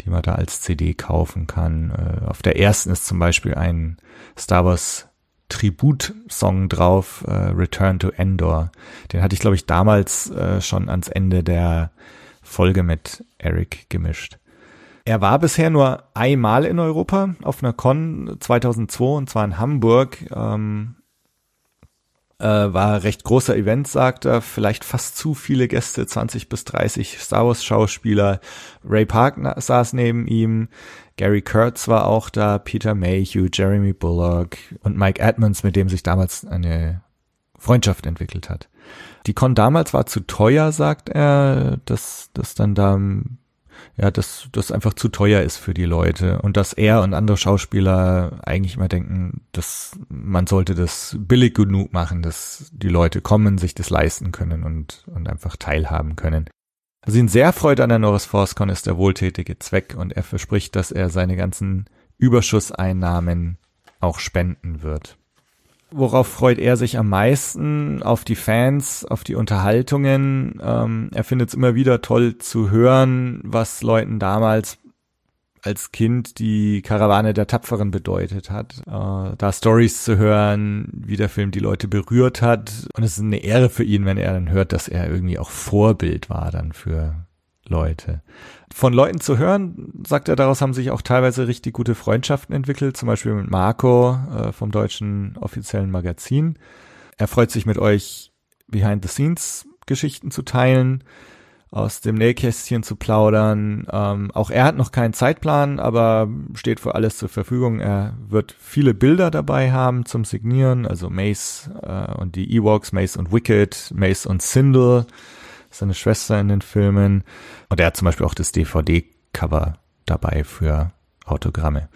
die man da als CD kaufen kann. Äh, auf der ersten ist zum Beispiel ein Star Wars Tribut-Song drauf, äh, Return to Endor. Den hatte ich, glaube ich, damals äh, schon ans Ende der Folge mit Eric gemischt. Er war bisher nur einmal in Europa auf einer Con 2002 und zwar in Hamburg. Ähm, äh, war recht großer Event, sagt er. Vielleicht fast zu viele Gäste, 20 bis 30 Star Wars Schauspieler. Ray Park saß neben ihm. Gary Kurtz war auch da, Peter Mayhew, Jeremy Bullock und Mike Edmonds, mit dem sich damals eine Freundschaft entwickelt hat. Die Con damals war zu teuer, sagt er, dass das dann da ja, dass das einfach zu teuer ist für die Leute und dass er und andere Schauspieler eigentlich immer denken, dass man sollte das billig genug machen, dass die Leute kommen, sich das leisten können und, und einfach teilhaben können. Was ihn sehr freut an der Norris ForceCon ist der wohltätige Zweck und er verspricht, dass er seine ganzen Überschusseinnahmen auch spenden wird. Worauf freut er sich am meisten? Auf die Fans, auf die Unterhaltungen. Ähm, er findet es immer wieder toll zu hören, was Leuten damals als Kind die Karawane der Tapferen bedeutet hat. Äh, da Stories zu hören, wie der Film die Leute berührt hat. Und es ist eine Ehre für ihn, wenn er dann hört, dass er irgendwie auch Vorbild war dann für Leute. Von Leuten zu hören, sagt er, daraus haben sich auch teilweise richtig gute Freundschaften entwickelt, zum Beispiel mit Marco äh, vom deutschen offiziellen Magazin. Er freut sich mit euch Behind the Scenes Geschichten zu teilen. aus dem Nähkästchen zu plaudern. Ähm, auch er hat noch keinen Zeitplan, aber steht für alles zur Verfügung. Er wird viele Bilder dabei haben zum Signieren, also Mace äh, und die Ewoks, Mace und Wicked, Mace und Sindel, seine Schwester in den Filmen. Und er hat zum Beispiel auch das DVD-Cover dabei für Autogramme.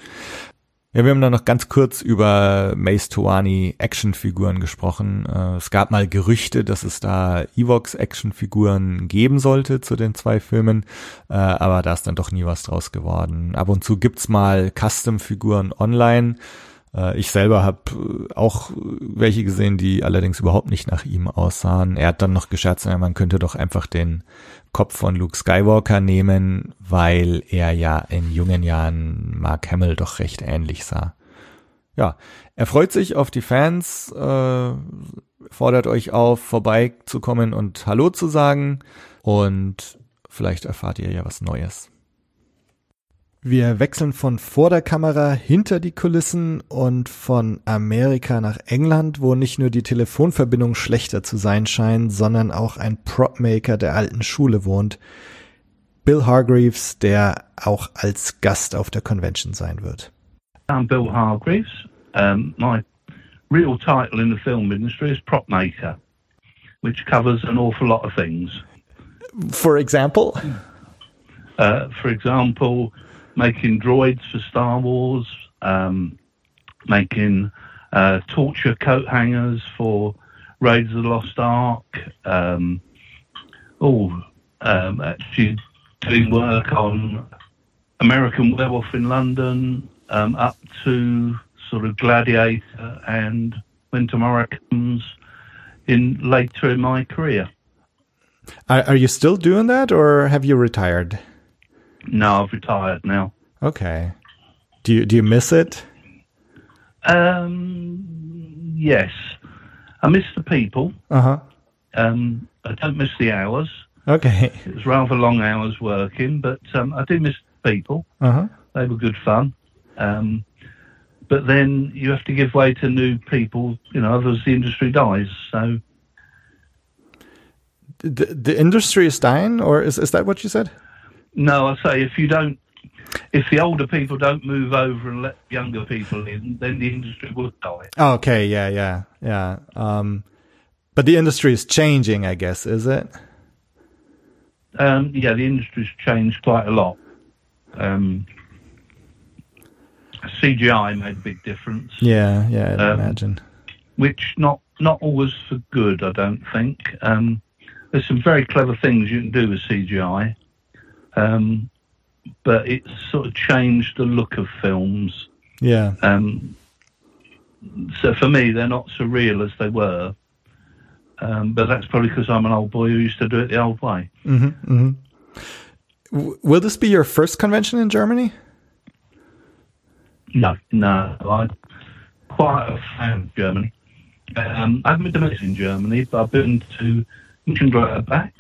Ja, wir haben da noch ganz kurz über Mace Toani Actionfiguren gesprochen. Äh, es gab mal Gerüchte, dass es da Evox Actionfiguren geben sollte zu den zwei Filmen, äh, aber da ist dann doch nie was draus geworden. Ab und zu gibt's mal Custom-Figuren online. Äh, ich selber habe auch welche gesehen, die allerdings überhaupt nicht nach ihm aussahen. Er hat dann noch gescherzt, man könnte doch einfach den Kopf von Luke Skywalker nehmen, weil er ja in jungen Jahren Mark Hamill doch recht ähnlich sah. Ja, er freut sich auf die Fans, äh, fordert euch auf, vorbeizukommen und Hallo zu sagen und vielleicht erfahrt ihr ja was Neues. Wir wechseln von vor der Kamera hinter die Kulissen und von Amerika nach England, wo nicht nur die Telefonverbindung schlechter zu sein scheint, sondern auch ein Propmaker der alten Schule wohnt. Bill Hargreaves, der auch als Gast auf der Convention sein wird. I'm Bill Hargreaves. Um, my real title in the film industry is Propmaker, which covers an awful lot of things. For example? Uh, for example, making droids for Star Wars, um, making uh, torture coat hangers for Raiders of the Lost Ark. Um, oh, um, actually doing work on American Werewolf in London, um, up to sort of Gladiator and When Tomorrow Comes in later in my career. Are, are you still doing that, or have you retired? No, I've retired now. Okay. Do you do you miss it? Um, yes, I miss the people. Uh huh. Um, I don't miss the hours. Okay. It was rather long hours working, but um, I do miss the people. Uh huh. They were good fun. Um, but then you have to give way to new people. You know, otherwise the industry dies. So The the industry is dying, or is is that what you said? No, I say if you don't, if the older people don't move over and let younger people in, then the industry would die. Okay. Yeah. Yeah. Yeah. Um, but the industry is changing, I guess. Is it? Um, yeah, the industry's changed quite a lot. Um, CGI made a big difference, Yeah. Yeah. I'd Um, imagine. which not not always for good. I don't think. Um, there's some very clever things you can do with CGI, um, but it's sort of changed the look of films. Yeah. Um, so for me, they're not so real as they were. Um, but that's probably because I'm an old boy who used to do it the old way. hmm hmm W- will this be your first convention in Germany? No, no, I'm quite a fan of Germany. Um, I haven't been to in Germany, but I've been to Mönchengladbach,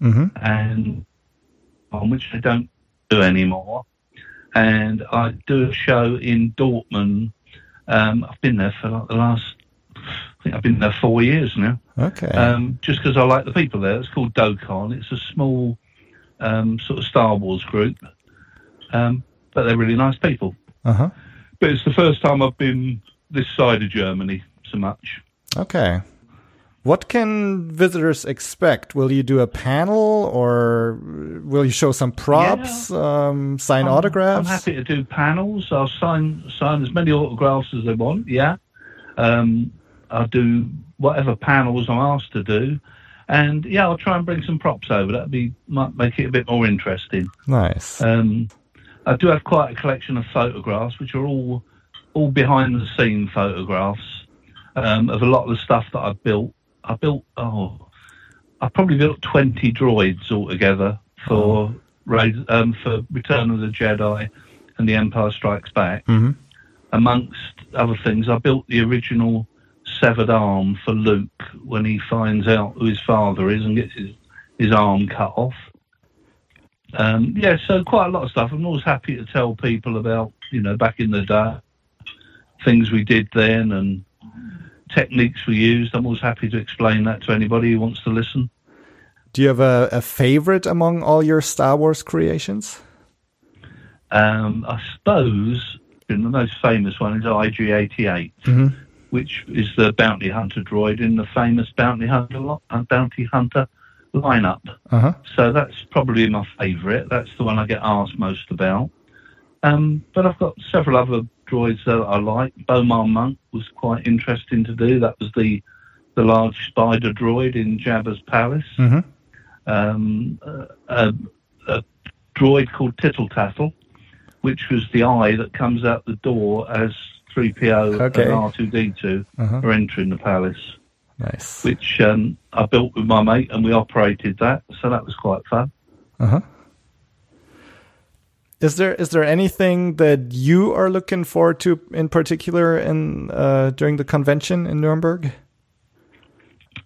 hmm and on which they don't do anymore. And I do a show in Dortmund. Um, I've been there for like the last, I think I've been there four years now. Okay. um, just because I like the people there. It's called Dokon. It's a small um, sort of Star Wars group, um, but they're really nice people. uh huh. But it's the first time I've been this side of Germany so much. Okay. What can visitors expect? Will you do a panel or will you show some props, um, sign I'm- autographs? I'm happy to do panels. I'll sign sign as many autographs as they want. Yeah, um, I'll do whatever panels I'm asked to do, and yeah, I'll try and bring some props over. That'd be might make it a bit more interesting. Nice. Um, I do have quite a collection of photographs, which are all all behind the scene photographs um, of a lot of the stuff that I've built. I built oh, I probably built twenty droids altogether for Raid, um, for Return of the Jedi and The Empire Strikes Back. hmm Amongst other things, I built the original severed arm for Luke when he finds out who his father is and gets his, his arm cut off. Um, yeah, so quite a lot of stuff. I'm always happy to tell people about, you know, back in the day, things we did then and techniques we used. I'm always happy to explain that to anybody who wants to listen. Do you have a, a favorite among all your Star Wars creations? Um, I suppose the most famous one is IG-88, Mhm. which is the bounty hunter droid in the famous bounty hunter lo- uh, bounty hunter lineup. Uh huh. So that's probably my favourite. That's the one I get asked most about. Um, but I've got several other droids that I like. Bomar Monk was quite interesting to do. That was the the large spider droid in Jabba's palace. Mm-hmm. Um, a, a droid called Tittle Tattle, which was the eye that comes out the door as 3PO Okay. and R2D2 Uh-huh. are entering the palace Nice. which um, I built with my mate, and we operated that, so that was quite fun. Uh huh. Is there is there anything that you are looking forward to in particular in uh, during the convention in Nuremberg?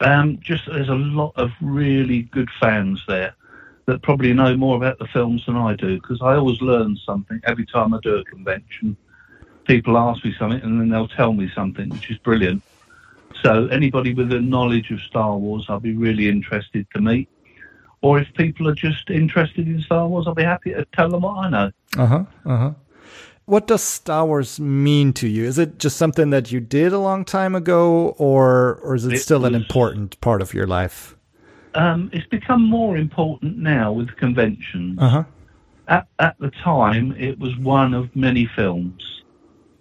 Um, just there's a lot of really good fans there that probably know more about the films than I do, because I always learn something every time I do a convention. People ask me something, and then they'll tell me something, which is brilliant. So anybody with a knowledge of Star Wars, I'll be really interested to meet. Or if people are just interested in Star Wars, I'll be happy to tell them what I know. Uh huh. Uh huh. What does Star Wars mean to you? Is it just something that you did a long time ago, or or is it, It still an important part of your life? Um, it's become more important now with conventions. Uh huh. At, at the time, it was one of many films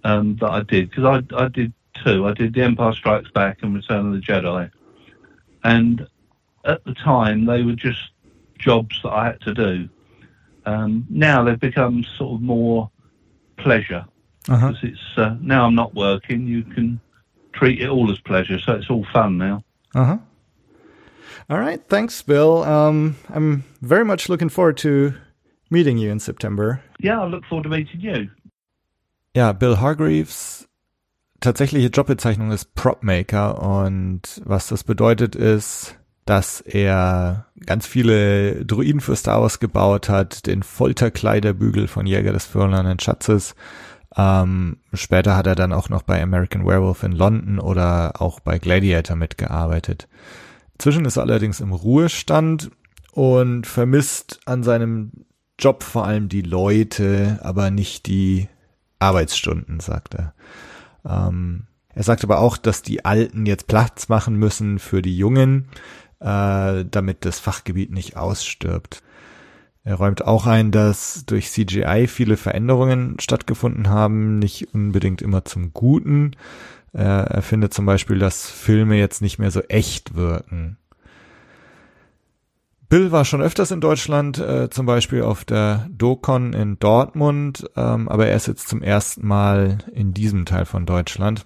um, that I did because I, I did two. I did The Empire Strikes Back and Return of the Jedi, and at the time they were just jobs that I had to do. Um, now they've become sort of more pleasure because it's uh, now I'm not working. You can treat it all as pleasure, so it's all fun now. Uh huh. All right. Thanks, Bill. Um, I'm very much looking forward to meeting you in September. Yeah, I look forward to meeting you. Ja, Bill Hargreaves tatsächliche Jobbezeichnung ist Propmaker und was das bedeutet ist, dass er ganz viele Druiden für Star Wars gebaut hat, den Folterkleiderbügel von Jäger des verlorenen Schatzes. Ähm, später hat er dann auch noch bei American Werewolf in London oder auch bei Gladiator mitgearbeitet. Zwischen ist er allerdings im Ruhestand und vermisst an seinem Job vor allem die Leute, aber nicht die Arbeitsstunden, sagt er. Ähm, er sagt aber auch, dass die Alten jetzt Platz machen müssen für die Jungen, äh, damit das Fachgebiet nicht ausstirbt. Er räumt auch ein, dass durch CGI viele Veränderungen stattgefunden haben, nicht unbedingt immer zum Guten. Er findet zum Beispiel, dass Filme jetzt nicht mehr so echt wirken. Bill war schon öfters in Deutschland, äh, zum Beispiel auf der DoCon in Dortmund, ähm, aber er ist jetzt zum ersten Mal in diesem Teil von Deutschland.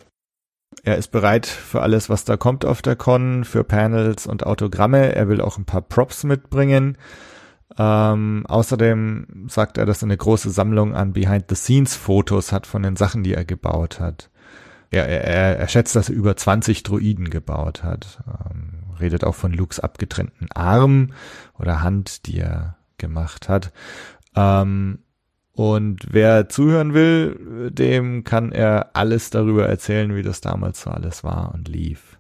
Er ist bereit für alles, was da kommt auf der Con, für Panels und Autogramme. Er will auch ein paar Props mitbringen. Ähm, außerdem sagt er, dass er eine große Sammlung an Behind-the-Scenes-Fotos hat von den Sachen, die er gebaut hat. Er, er, er schätzt, dass er über 20 Droiden gebaut hat. Ähm, redet auch von Lukes abgetrennten Arm oder Hand, die er gemacht hat. Ähm, und wer zuhören will, dem kann er alles darüber erzählen, wie das damals so alles war und lief.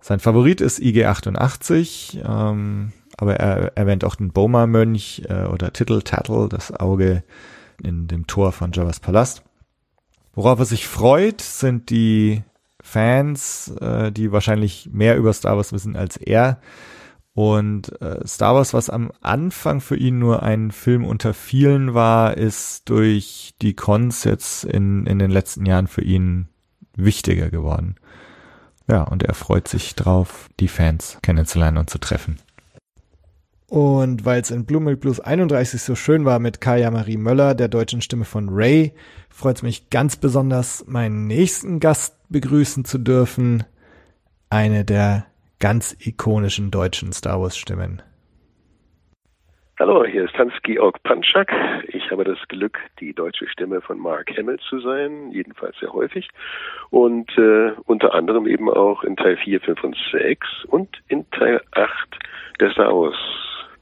Sein Favorit ist IG-88, ähm, aber er erwähnt auch den Boma-Mönch äh, oder Tittle Tattle, das Auge in dem Tor von Javas Palast. Worauf er sich freut, sind die Fans, äh, die wahrscheinlich mehr über Star Wars wissen als er. Und äh, Star Wars, was am Anfang für ihn nur ein Film unter vielen war, ist durch die Cons jetzt in, in den letzten Jahren für ihn wichtiger geworden. Ja, und er freut sich drauf, die Fans kennenzulernen und zu treffen. Und weil es in Blue Milk Blues 31 so schön war mit Kaya Marie Möller, der deutschen Stimme von Ray, freut es mich ganz besonders, meinen nächsten Gast begrüßen zu dürfen. Eine der ganz ikonischen deutschen Star Wars Stimmen. Hallo, hier ist Hans-Georg Panschak. Ich habe das Glück, die deutsche Stimme von Mark Hamill zu sein, jedenfalls sehr häufig. Und äh, unter anderem eben auch in Teil 4, 5 und 6 und in Teil 8 der Star Wars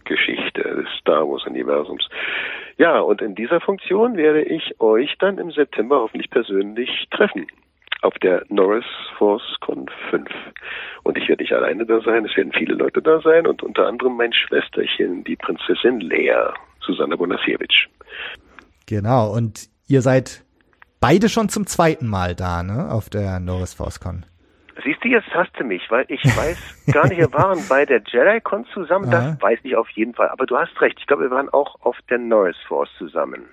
Geschichte des Star Wars Universums. Ja, und in dieser Funktion werde ich euch dann im September hoffentlich persönlich treffen. Auf der Norris Force Con 5. Und ich werde nicht alleine da sein, es werden viele Leute da sein und unter anderem mein Schwesterchen, die Prinzessin Lea, Susanna Bonasiewicz. Genau, und ihr seid beide schon zum zweiten Mal da, ne, auf der Norris Force Con. Siehst du, jetzt hast du mich, weil ich weiß gar nicht, wir waren bei der JediCon zusammen, das Aha. weiß ich auf jeden Fall. Aber du hast recht, ich glaube, wir waren auch auf der Norris Force zusammen.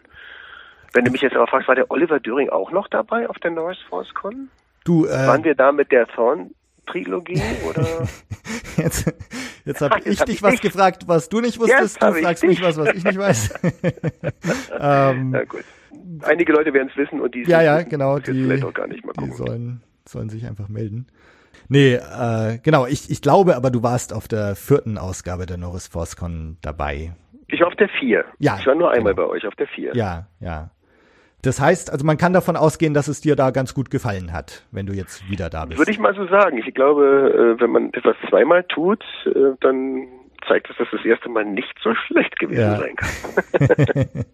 Wenn du mich jetzt aber fragst, war der Oliver Döring auch noch dabei auf der Norris Force Con? Du, äh, Waren wir da mit der Thorn-Trilogie oder? jetzt, jetzt habe ich hab dich ich was dich. gefragt, was du nicht wusstest. Jetzt Du fragst mich was, was ich nicht weiß. ähm, Na gut. Einige Leute werden es wissen und die ja, ja, genau. Die, vielleicht auch gar nicht mal die sollen, sollen sich einfach melden. Nee, äh, genau. Ich, ich glaube aber, du warst auf der vierten Ausgabe der Norris ForceCon dabei. Ich war auf der 4. Ja, Ich war nur einmal genau. bei euch auf der 4. Ja, ja. Das heißt, also man kann davon ausgehen, dass es dir da ganz gut gefallen hat, wenn du jetzt wieder da bist. Würde ich mal so sagen. Ich glaube, äh, wenn man etwas zweimal tut, äh, dann zeigt es, dass das erste Mal nicht so schlecht gewesen Ja. sein kann.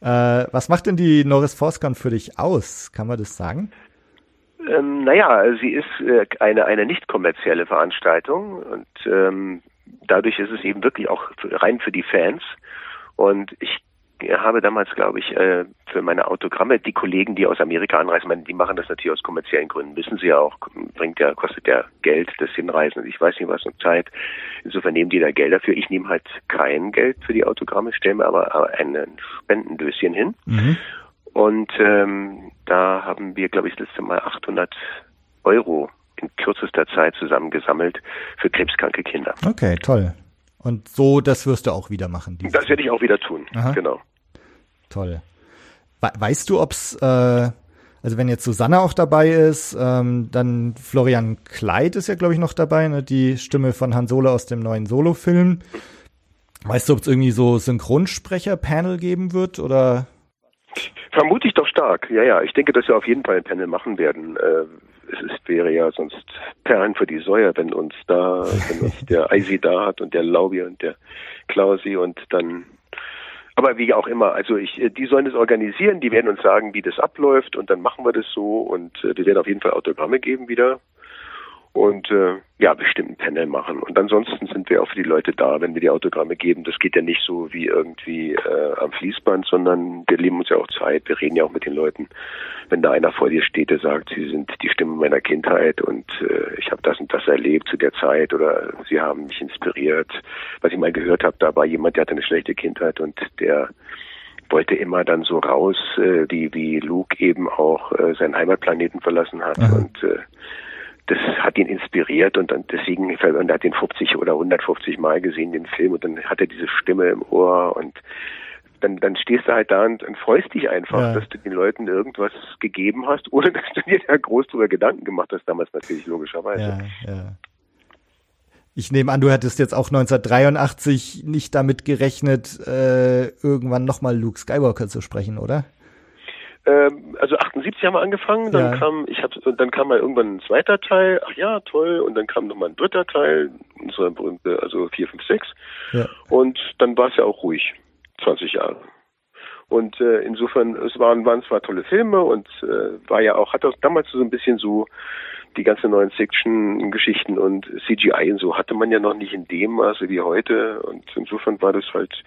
äh, was macht denn die Norris ForceCon für dich aus? Kann man das sagen? Ähm, naja, sie ist äh, eine, eine nicht kommerzielle Veranstaltung und ähm, dadurch ist es eben wirklich auch rein für die Fans. Und ich habe damals, glaube ich, äh, für meine Autogramme, die Kollegen, die aus Amerika anreisen, meine, die machen das natürlich aus kommerziellen Gründen, wissen sie ja auch, bringt ja, kostet ja Geld, das Hinreisen und ich weiß nicht was und Zeit. Insofern nehmen die da Geld dafür. Ich nehme halt kein Geld für die Autogramme, stelle mir aber aber ein Spendendöschen hin. Mhm. Und ähm, da haben wir, glaube ich, das letzte Mal 800 Euro in kürzester Zeit zusammengesammelt für krebskranke Kinder. Okay, toll. Und so, das wirst du auch wieder machen. Das werde ich auch wieder tun. Aha. Genau. Toll. We weißt du, ob's, äh, also wenn jetzt Susanne auch dabei ist, ähm, dann Florian Kleid ist ja, glaube ich, noch dabei, ne? die Stimme von Han Solo aus dem neuen Solo-Film. Weißt du, ob es irgendwie so Synchronsprecher-Panel geben wird oder? Vermute ich doch stark. Ja, ja. Ich denke, dass wir auf jeden Fall ein Panel machen werden. Äh, es wäre ja sonst Perlen für die Säue, wenn uns da, wenn uns der Eisi da hat und der Laubi und der Klausi und dann aber wie auch immer, also ich, äh, die sollen es organisieren, die werden uns sagen, wie das abläuft und dann machen wir das so und äh, wir werden auf jeden Fall Autogramme geben wieder und äh, ja, bestimmt ein Panel machen. Und ansonsten sind wir auch für die Leute da, wenn wir die Autogramme geben. Das geht ja nicht so wie irgendwie äh, am Fließband, sondern wir nehmen uns ja auch Zeit. Wir reden ja auch mit den Leuten. Wenn da einer vor dir steht, der sagt, sie sind die Stimme meiner Kindheit und äh, ich habe das und das erlebt zu der Zeit oder sie haben mich inspiriert. Was ich mal gehört habe, da war jemand, der hatte eine schlechte Kindheit und der wollte immer dann so raus, äh, wie, wie Luke eben auch äh, seinen Heimatplaneten verlassen hat Aha. und äh, das hat ihn inspiriert und dann deswegen und er hat den 50 oder 150 Mal gesehen den Film und dann hat er diese Stimme im Ohr und dann, dann stehst du halt da und, und freust dich einfach, Ja. dass du den Leuten irgendwas gegeben hast, ohne dass du dir da groß drüber Gedanken gemacht hast, damals natürlich logischerweise. Ja, ja. Ich nehme an, du hättest jetzt auch 1983 nicht damit gerechnet, äh, irgendwann nochmal Luke Skywalker zu sprechen, oder? Ähm, also 78 haben wir angefangen, dann Ja. kam ich hab, und dann kam mal irgendwann ein zweiter Teil, ach ja, toll, und dann kam nochmal ein dritter Teil, unser berühmte, also 4, 5, 6. Ja. Und dann war es ja auch ruhig, 20 Jahre. Und äh, insofern, es waren, waren zwar tolle Filme und äh, war ja auch, hat auch damals so ein bisschen so die ganzen neuen Fiction-Geschichten und CGI und so hatte man ja noch nicht in dem Maße wie heute. Und insofern war das halt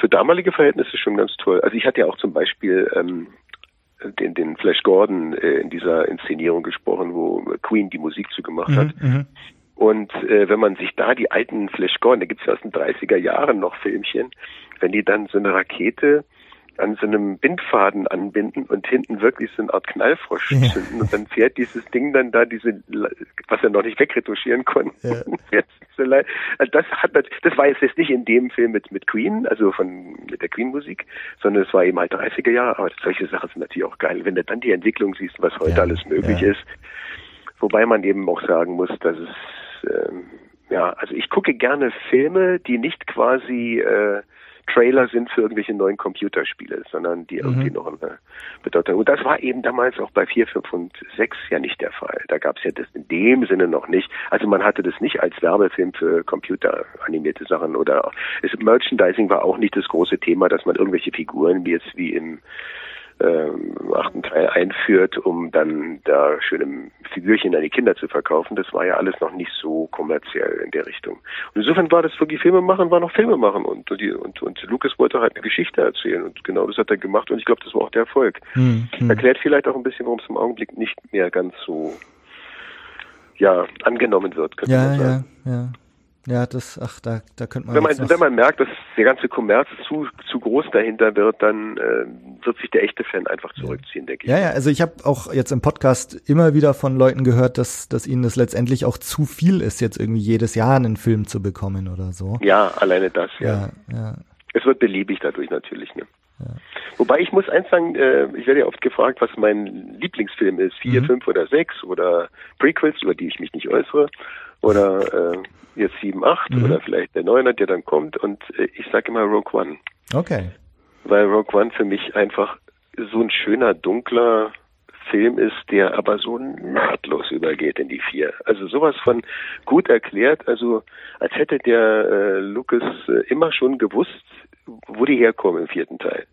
für damalige Verhältnisse schon ganz toll. Also ich hatte ja auch zum Beispiel ähm, den, den Flash Gordon äh, in dieser Inszenierung gesprochen, wo Queen die Musik zugemacht hat. Mhm. Und äh, wenn man sich da die alten Flash Gordon, da gibt's ja aus den 30er Jahren noch Filmchen, wenn die dann so eine Rakete an so einem Bindfaden anbinden und hinten wirklich so eine Art Knallfrosch Ja. zünden und dann fährt dieses Ding dann da diese, was er noch nicht wegretuschieren konnte. Ja. Also das hat das war jetzt nicht in dem Film mit mit Queen, also von mit der Queen Musik, sondern es war eben halt 30er Jahre, aber solche Sachen sind natürlich auch geil, wenn du dann die Entwicklung siehst, was heute Ja, alles möglich ist. Wobei man eben auch sagen muss, dass es ähm, ja, also ich gucke gerne Filme, die nicht quasi äh, Trailer sind für irgendwelche neuen Computerspiele, sondern die irgendwie noch eine Bedeutung. Und das war eben damals auch bei 4, 5 und 6 ja nicht der Fall. Da gab es ja das in dem Sinne noch nicht. Also man hatte das nicht als Werbefilm für computeranimierte Sachen oder es, Merchandising war auch nicht das große Thema, dass man irgendwelche Figuren wie jetzt wie im ähm, achten Teil einführt, um dann da schöne Figürchen an die Kinder zu verkaufen. Das war ja alles noch nicht so kommerziell in der Richtung. Und insofern war das wirklich Filme machen, war noch Filme machen und, und, und, und Lucas wollte halt eine Geschichte erzählen und genau das hat er gemacht und ich glaube, das war auch der Erfolg. Hm, hm. Erklärt vielleicht auch ein bisschen, warum es im Augenblick nicht mehr ganz so ja, angenommen wird, könnte Ja, man sagen. ja, ja. Ja, das, ach, da, da könnte man. Wenn man, wenn man merkt, dass der ganze Kommerz zu, zu groß dahinter wird, dann äh, wird sich der echte Fan einfach zurückziehen, denke ich. Ja, ja, also ich habe auch jetzt im Podcast immer wieder von Leuten gehört, dass, dass ihnen das letztendlich auch zu viel ist, jetzt irgendwie jedes Jahr einen Film zu bekommen oder so. Ja, alleine das, ja. Ja, ja. Es wird beliebig dadurch natürlich. Ne? Wobei ich muss eins sagen, äh, ich werde ja oft gefragt, was mein Lieblingsfilm ist, vier, Mhm. fünf oder sechs oder Prequels, über die ich mich nicht äußere, oder äh, jetzt sieben, acht Mhm. oder vielleicht der Neuner, der dann kommt. Und äh, ich sage immer Rogue One, Okay. weil Rogue One für mich einfach so ein schöner, dunkler Film ist, der aber so nahtlos übergeht in die vier. Also sowas von gut erklärt, also als hätte der äh, Lucas äh, immer schon gewusst, wo die herkommen im vierten Teil.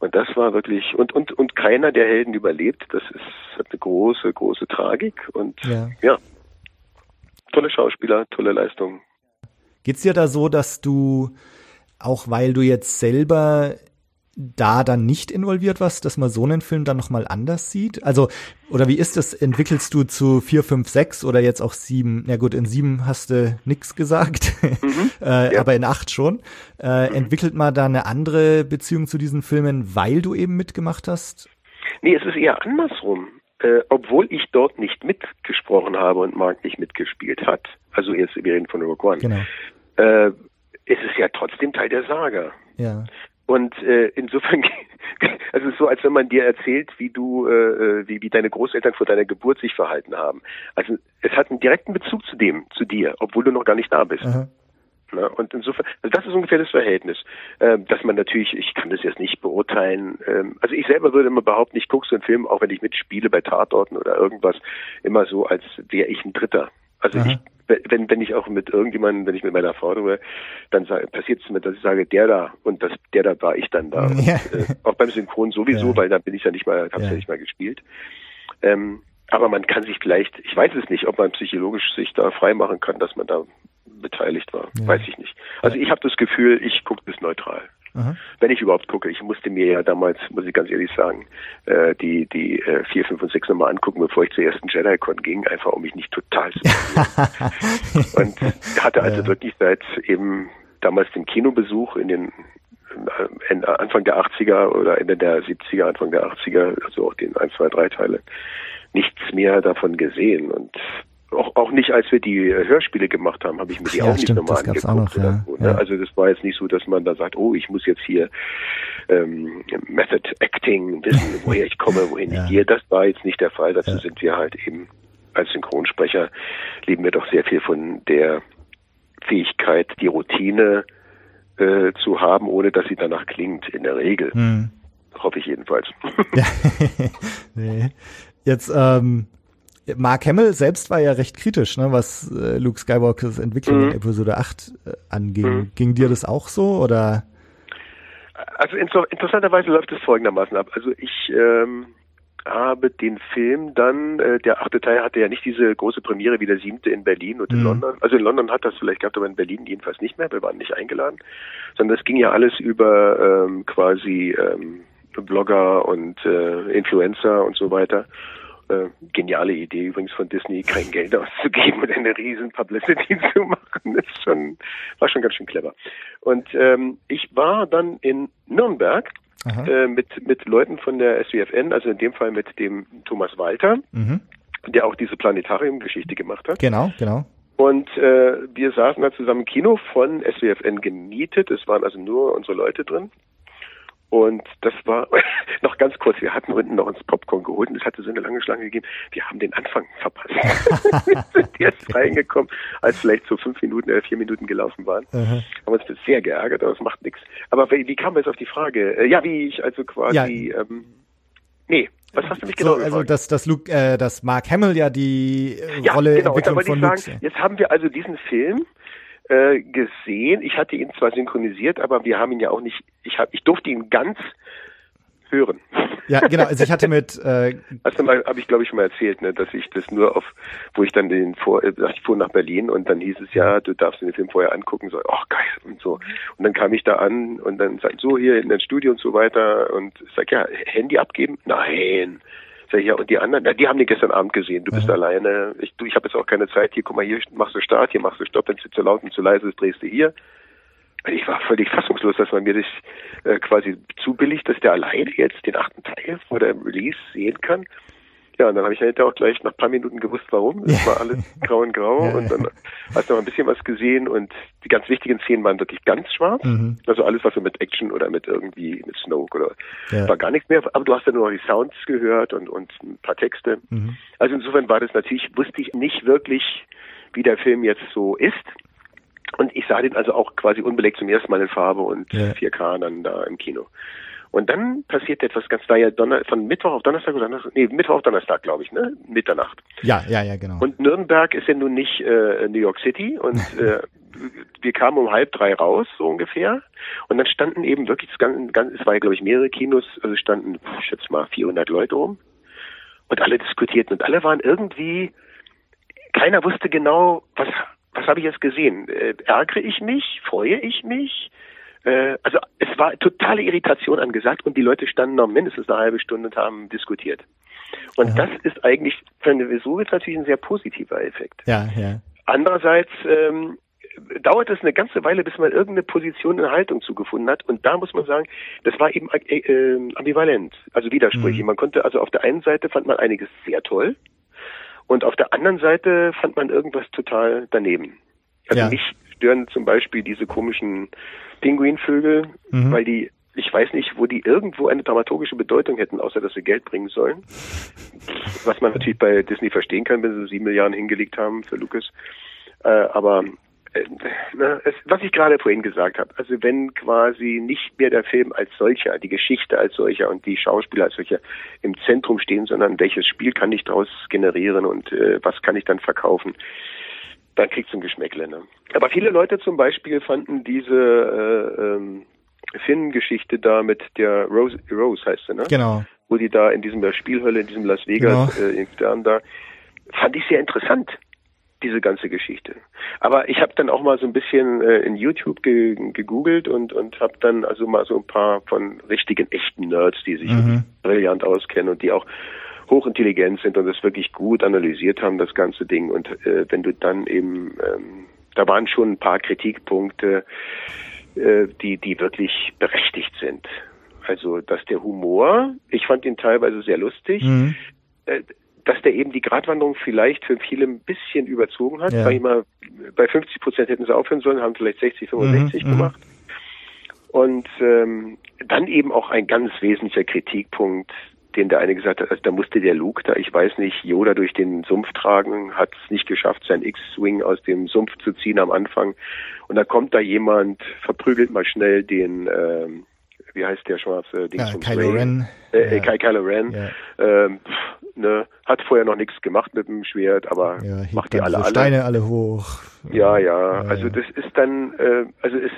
Und das war wirklich und und und keiner der Helden überlebt. Das ist hat eine große große Tragik und Ja. ja tolle Schauspieler, tolle Leistung. Geht's dir da so, dass du, auch weil du jetzt selber da dann nicht involviert warst, dass man so einen Film dann nochmal anders sieht? Also, oder wie ist das? Entwickelst du zu 4, 5, 6 oder jetzt auch 7? Na gut, in 7 hast du nix gesagt, äh, ja. aber in 8 schon. Äh, Entwickelt man da eine andere Beziehung zu diesen Filmen, weil du eben mitgemacht hast? Nee, es ist eher andersrum. Äh, obwohl ich dort nicht mitgesprochen habe und Mark nicht mitgespielt hat, also jetzt wir reden von Rogue One, Genau. äh, es ist ja trotzdem Teil der Saga. Ja. Und äh, insofern, also es ist so, als wenn man dir erzählt, wie du, äh, wie, wie deine Großeltern vor deiner Geburt sich verhalten haben. Also es hat einen direkten Bezug zu dem, zu dir, obwohl du noch gar nicht da bist. Aha. Ne? Und insofern, also das ist ungefähr das Verhältnis, ähm, dass man natürlich, ich kann das jetzt nicht beurteilen, ähm, also ich selber würde immer behaupten, ich gucke so einen Film, auch wenn ich mitspiele bei Tatorten oder irgendwas, immer so, als wäre ich ein Dritter. Also Aha. ich, wenn, wenn ich auch mit irgendjemandem, wenn ich mit meiner Frau drüber, dann passiert es mir, dass ich sage, der da und das, der da war ich dann da. Ja. Und, äh, auch beim Synchron sowieso, Ja. weil da bin ich ja nicht mal, hab's Ja. ja nicht mal gespielt. Ähm, aber man kann sich vielleicht, ich weiß es nicht, ob man psychologisch sich da freimachen kann, dass man da beteiligt war. Ja. Weiß ich nicht. Also ich habe das Gefühl, ich gucke das neutral. Aha. Wenn ich überhaupt gucke. Ich musste mir ja damals, muss ich ganz ehrlich sagen, äh, die die äh, 4, 5 und 6 nochmal angucken, bevor ich zur ersten JediCon ging, einfach um mich nicht total zu Und hatte also Ja. wirklich seit eben damals dem Kinobesuch in den äh, Anfang der 80er oder Ende der 70er, Anfang der 80er, also auch den 1, 2, 3 Teile, nichts mehr davon gesehen. Und auch, auch nicht, als wir die äh, Hörspiele gemacht haben, habe ich mir die Ja, auch nicht stimmt, nochmal das gab's angeguckt. auch noch, ja. so, ne? Ja. Also das war jetzt nicht so, dass man da sagt, oh, ich muss jetzt hier ähm, Method Acting wissen, woher ich komme, wohin ich gehe. Das war jetzt nicht der Fall. Dazu sind wir halt eben als Synchronsprecher leben wir doch sehr viel von der Fähigkeit, die Routine äh, zu haben, ohne dass sie danach klingt, in der Regel. Hm. Hoffe ich jedenfalls. Nee. Jetzt, ähm, Mark Hamill selbst war ja recht kritisch, ne, was äh, Luke Skywalkers Entwicklung Mhm. in Episode 8 äh, anging. Mhm. Ging dir das auch so oder? Also inter interessanterweise läuft es folgendermaßen ab. Also ich ähm, habe den Film dann, äh, der achte Teil hatte ja nicht diese große Premiere wie der siebte in Berlin und in Mhm. London. Also in London hat das vielleicht gehabt, aber in Berlin jedenfalls nicht mehr. Wir waren nicht eingeladen, sondern es ging ja alles über ähm, quasi ähm, Blogger und äh, Influencer und so weiter. Äh, geniale Idee übrigens von Disney, kein Geld auszugeben und eine riesen Publicity zu machen. Das ist schon, war schon ganz schön clever. Und ähm, ich war dann in Nürnberg äh, mit, mit Leuten von der SWFN, also in dem Fall mit dem Thomas Walter, Mhm. der auch diese Planetarium-Geschichte gemacht hat. Genau, genau. Und äh, wir saßen da zusammen im Kino von SWFN gemietet. Es waren also nur unsere Leute drin. Und das war noch ganz kurz, wir hatten unten noch uns Popcorn geholt und es hatte so eine lange Schlange gegeben. Wir haben den Anfang verpasst. wir sind jetzt reingekommen, als vielleicht so fünf Minuten oder vier Minuten gelaufen waren. Aha. Haben uns sehr geärgert, aber es macht nichts. Aber wie, wie kam wir jetzt auf die Frage? Äh, ja, wie ich also quasi, ähm, nee, was hast du mich genau so, also dass, dass Luke, äh, dass Mark Hamill ja die äh, Ja, Rolle genau. Und da Entwicklung wollte ich Luke. sagen, jetzt haben wir also diesen Film äh, gesehen. Ich hatte ihn zwar synchronisiert, aber wir haben ihn ja auch nicht. Ich habe, ich durfte ihn ganz hören. Ja, genau. Also ich hatte mit. Äh, mal, habe ich glaube ich schon mal erzählt, ne, dass ich das nur auf, wo ich dann den vor, äh, ich fuhr nach Berlin und dann hieß es ja, du darfst den Film vorher angucken, so, ach geil und so. Und dann kam ich da an und dann sagt so hier in das Studio und so weiter und sag ja Handy abgeben, nein. Ich, ja, und die anderen, na, die haben den gestern Abend gesehen, du bist Mhm. alleine, ich, du, ich habe jetzt auch keine Zeit, hier, guck mal, hier machst du Start, hier machst du Stopp, wenn es zu laut und zu leise ist, drehst du hier. Ich war völlig fassungslos, dass man mir das äh, quasi zubilligt, dass der alleine jetzt den achten Teil vor der Release sehen kann. Ja, und dann habe ich hinterher auch gleich nach ein paar Minuten gewusst, warum. Es war alles grau und grau und dann hast du noch ein bisschen was gesehen und die ganz wichtigen Szenen waren wirklich ganz schwarz. Mhm. Also alles, was so mit Action oder mit irgendwie mit Snoke oder Ja. war gar nichts mehr. Aber du hast dann nur noch die Sounds gehört und, und ein paar Texte. Mhm. Also insofern war das natürlich, wusste ich nicht wirklich, wie der Film jetzt so ist. Und ich sah den also auch quasi unbelegt zum ersten Mal in Farbe und Ja. 4K dann da im Kino. Und dann passiert etwas ganz, war ja Donner von Mittwoch auf Donnerstag oder Donnerstag, nee, Mittwoch auf Donnerstag, glaube ich, ne? Mitternacht. ja, ja, ja, genau. Und Nürnberg ist ja nun nicht äh, New York City und äh, wir kamen um halb drei raus, so ungefähr. Und dann standen eben wirklich, ganz, es war ja, glaube ich, mehrere Kinos, also standen, ich schätze mal, 400 Leute rum. Und alle diskutierten und alle waren irgendwie, keiner wusste genau, was, was habe ich jetzt gesehen? Äh, ärgere ich mich? Freue ich mich? Äh, also es war totale Irritation angesagt und die Leute standen noch mindestens eine halbe Stunde und haben diskutiert. Und Ja. das ist eigentlich, für eine ist natürlich ein sehr positiver Effekt. ja, ja. Andererseits ähm, dauert es eine ganze Weile, bis man irgendeine Position in Haltung zugefunden hat. Und da muss man sagen, das war eben äh, äh, ambivalent, also widersprüchlich. Mhm. Man konnte, also auf der einen Seite fand man einiges sehr toll und auf der anderen Seite fand man irgendwas total daneben. Also Ja. mich stören zum Beispiel diese komischen Pinguinvögel, Mhm. weil die, ich weiß nicht, wo die irgendwo eine dramaturgische Bedeutung hätten, außer dass sie Geld bringen sollen. Was man natürlich bei Disney verstehen kann, wenn sie sieben Milliarden hingelegt haben für Lucas. Äh, aber äh, na, es, was ich gerade vorhin gesagt habe, also wenn quasi nicht mehr der Film als solcher, die Geschichte als solcher und die Schauspieler als solcher im Zentrum stehen, sondern welches Spiel kann ich daraus generieren und äh, was kann ich dann verkaufen, dann kriegst du ein Geschmäckle. Ne? Aber viele Leute zum Beispiel fanden diese äh, ähm, Finn-Geschichte da mit der Rose, Rose heißt sie, ne? Genau. wo die da in diesem Spielhölle, in diesem Las Vegas, Genau. äh, in Stern da, fand ich sehr interessant, diese ganze Geschichte. Aber ich habe dann auch mal so ein bisschen äh, in YouTube ge gegoogelt und und habe dann also mal so ein paar von richtigen echten Nerds, die sich Mhm. brillant auskennen und die auch hochintelligent sind und das wirklich gut analysiert haben, das ganze Ding. Und äh, wenn du dann eben, ähm, da waren schon ein paar Kritikpunkte, äh, die, die wirklich berechtigt sind. Also, dass der Humor, ich fand ihn teilweise sehr lustig, Mhm. äh, dass der eben die Gratwanderung vielleicht für viele ein bisschen überzogen hat. Ja. Sag ich mal, bei 50 Prozent hätten sie aufhören sollen, haben vielleicht 60, 65 Mhm, mhm. gemacht. Und ähm, dann eben auch ein ganz wesentlicher Kritikpunkt, den der eine gesagt hat, also da musste der Luke da, ich weiß nicht, Yoda durch den Sumpf tragen, hat es nicht geschafft, sein X-Wing aus dem Sumpf zu ziehen am Anfang. Und da kommt da jemand, verprügelt mal schnell den, ähm, wie heißt der schwarze Dings Ja, Kylo Ray? Ren. Äh, Ja. Ky Kylo Ren. Ja. Ähm, pff, ne, hat vorher noch nichts gemacht mit dem Schwert, aber Ja, macht die alle diese alle. Steine alle hoch. Ja, ja, Ja, also das ist dann, äh, also es,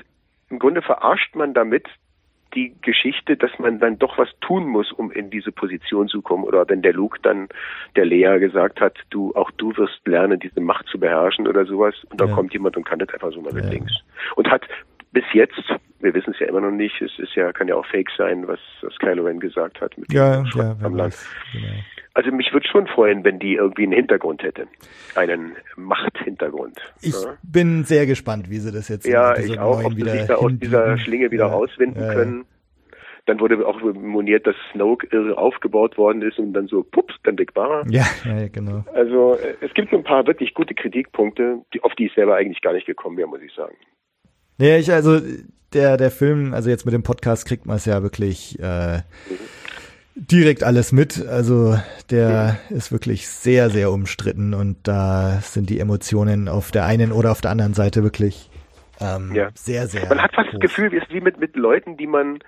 im Grunde verarscht man damit die Geschichte, dass man dann doch was tun muss, um in diese Position zu kommen. Oder wenn der Luke dann der Lea gesagt hat, du, auch du wirst lernen, diese Macht zu beherrschen oder sowas. Und da Ja. kommt jemand und kann das einfach so mal mit Ja. links. Und hat bis jetzt, wir wissen es ja immer noch nicht, es ist ja, kann ja auch fake sein, was, was Kylo Ren gesagt hat mit Ja, dem ja, am Land. weiß. Genau. Also mich würde schon freuen, wenn die irgendwie einen Hintergrund hätte. Einen Machthintergrund. Ich ja. bin sehr gespannt, wie sie das jetzt Ja, ich auch, ob sie sich da aus dieser. Schlinge wieder Ja, rauswinden ja, ja. können. Dann wurde auch moniert, dass Snoke irre aufgebaut worden ist und dann so, pups, dann weg war. Ja, ja, ja, genau. Also äh, es gibt so ein paar wirklich gute Kritikpunkte, die, auf die ich selber eigentlich gar nicht gekommen wäre, muss ich sagen. Nee, ich, also der, der Film, also jetzt mit dem Podcast kriegt man es ja wirklich äh, direkt alles mit. Also der ist wirklich sehr, sehr umstritten und da sind die Emotionen auf der einen oder auf der anderen Seite wirklich ähm, Ja. sehr, sehr. Man hat fast das hoch. Gefühl, wie es wie mit, mit Leuten, die man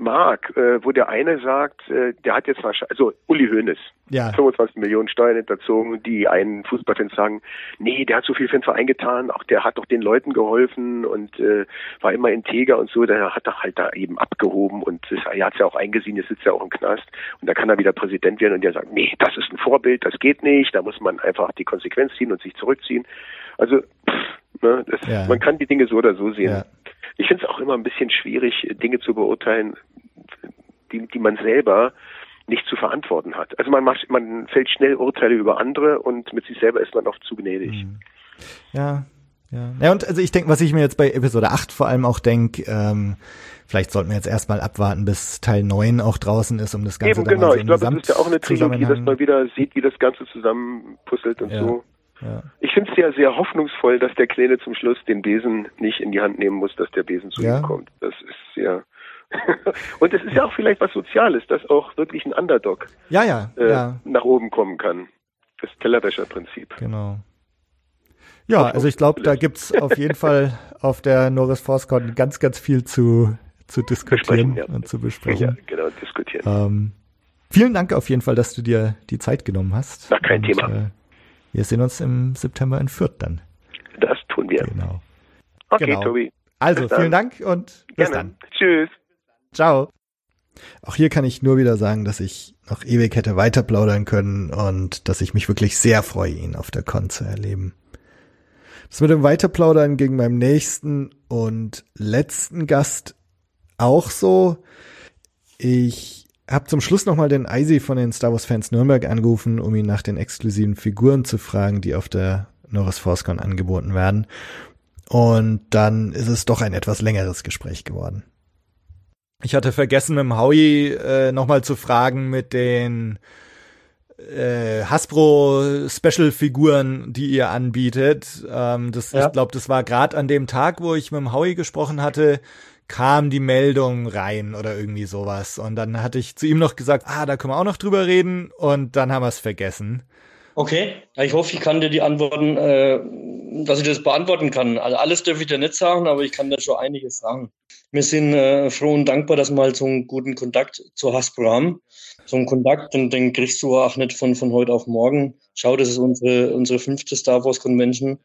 Mark, äh, wo der eine sagt, äh, der hat jetzt wahrscheinlich, also Uli Hoeneß, Ja. 25 Millionen Steuern hinterzogen, die einen Fußballfans sagen, nee, der hat so viel für den Verein getan, auch der hat doch den Leuten geholfen und äh, war immer integer und so, der hat er halt da eben abgehoben und das, er hat es ja auch eingesehen, jetzt sitzt er auch im Knast und da kann er wieder Präsident werden und der sagt, nee, das ist ein Vorbild, das geht nicht, da muss man einfach die Konsequenz ziehen und sich zurückziehen. Also, pff, ne, das, Ja. man kann die Dinge so oder so sehen. Ja. Ich finde es auch immer ein bisschen schwierig, Dinge zu beurteilen, die, die man selber nicht zu verantworten hat. Also man macht, man fällt schnell Urteile über andere und mit sich selber ist man oft zu gnädig. Ja, ja. Ja, und also ich denke, was ich mir jetzt bei Episode 8 vor allem auch denke, ähm, vielleicht sollten wir jetzt erstmal abwarten, bis Teil 9 auch draußen ist, um das Ganze Eben dann genau, mal so ich glaube, das ist ja auch eine Trilogie, dass man wieder sieht, wie das Ganze zusammenpuzzelt und Ja. so. Ja. Ich finde es ja sehr hoffnungsvoll, dass der Kleine zum Schluss den Besen nicht in die Hand nehmen muss, dass der Besen zu Ja. ihm kommt. Das ist ja. und es ist ja auch vielleicht was Soziales, dass auch wirklich ein Underdog Ja, ja, äh, ja, nach oben kommen kann. Das Tellerwäscher-Prinzip. genau. Ja, also ich glaube, da gibt's auf jeden Fall auf der Norris ForceCon ganz, ganz viel zu, zu diskutieren ja. und zu Ja, besprechen. genau, diskutieren. Ähm, vielen Dank auf jeden Fall, dass du dir die Zeit genommen hast. Na, kein und, Thema. Äh, wir sehen uns im September in Fürth dann. Das tun wir. Genau. Okay, genau. Tobi. Also, vielen Dank und bis Gerne. dann. Tschüss. Ciao. Auch hier kann ich nur wieder sagen, dass ich noch ewig hätte weiter plaudern können und dass ich mich wirklich sehr freue, ihn auf der Con zu erleben. Das mit dem Weiterplaudern ging beim nächsten und letzten Gast auch so. Ich habe zum Schluss nochmal den Eisi von den Star Wars Fans Nürnberg angerufen, um ihn nach den exklusiven Figuren zu fragen, die auf der Norris ForceCon angeboten werden. Und dann ist es doch ein etwas längeres Gespräch geworden. Ich hatte vergessen, mit dem Howie äh, nochmal zu fragen mit den äh, Hasbro Special Figuren, die ihr anbietet. Ähm, das, Ja. Ich glaube, das war gerade an dem Tag, wo ich mit dem Howie gesprochen hatte, kam die Meldung rein oder irgendwie sowas. Und dann hatte ich zu ihm noch gesagt, ah, da können wir auch noch drüber reden. Und dann haben wir es vergessen. Okay, ich hoffe, ich kann dir die Antworten, äh, dass ich das beantworten kann. Also alles dürfe ich dir nicht sagen, aber ich kann dir schon einiges sagen. Wir sind äh, froh und dankbar, dass wir halt so einen guten Kontakt zu Hasbro haben. So einen Kontakt, den, den kriegst du auch nicht von, von heute auf morgen. Schau, das ist unsere, unsere fünfte Star Wars Convention.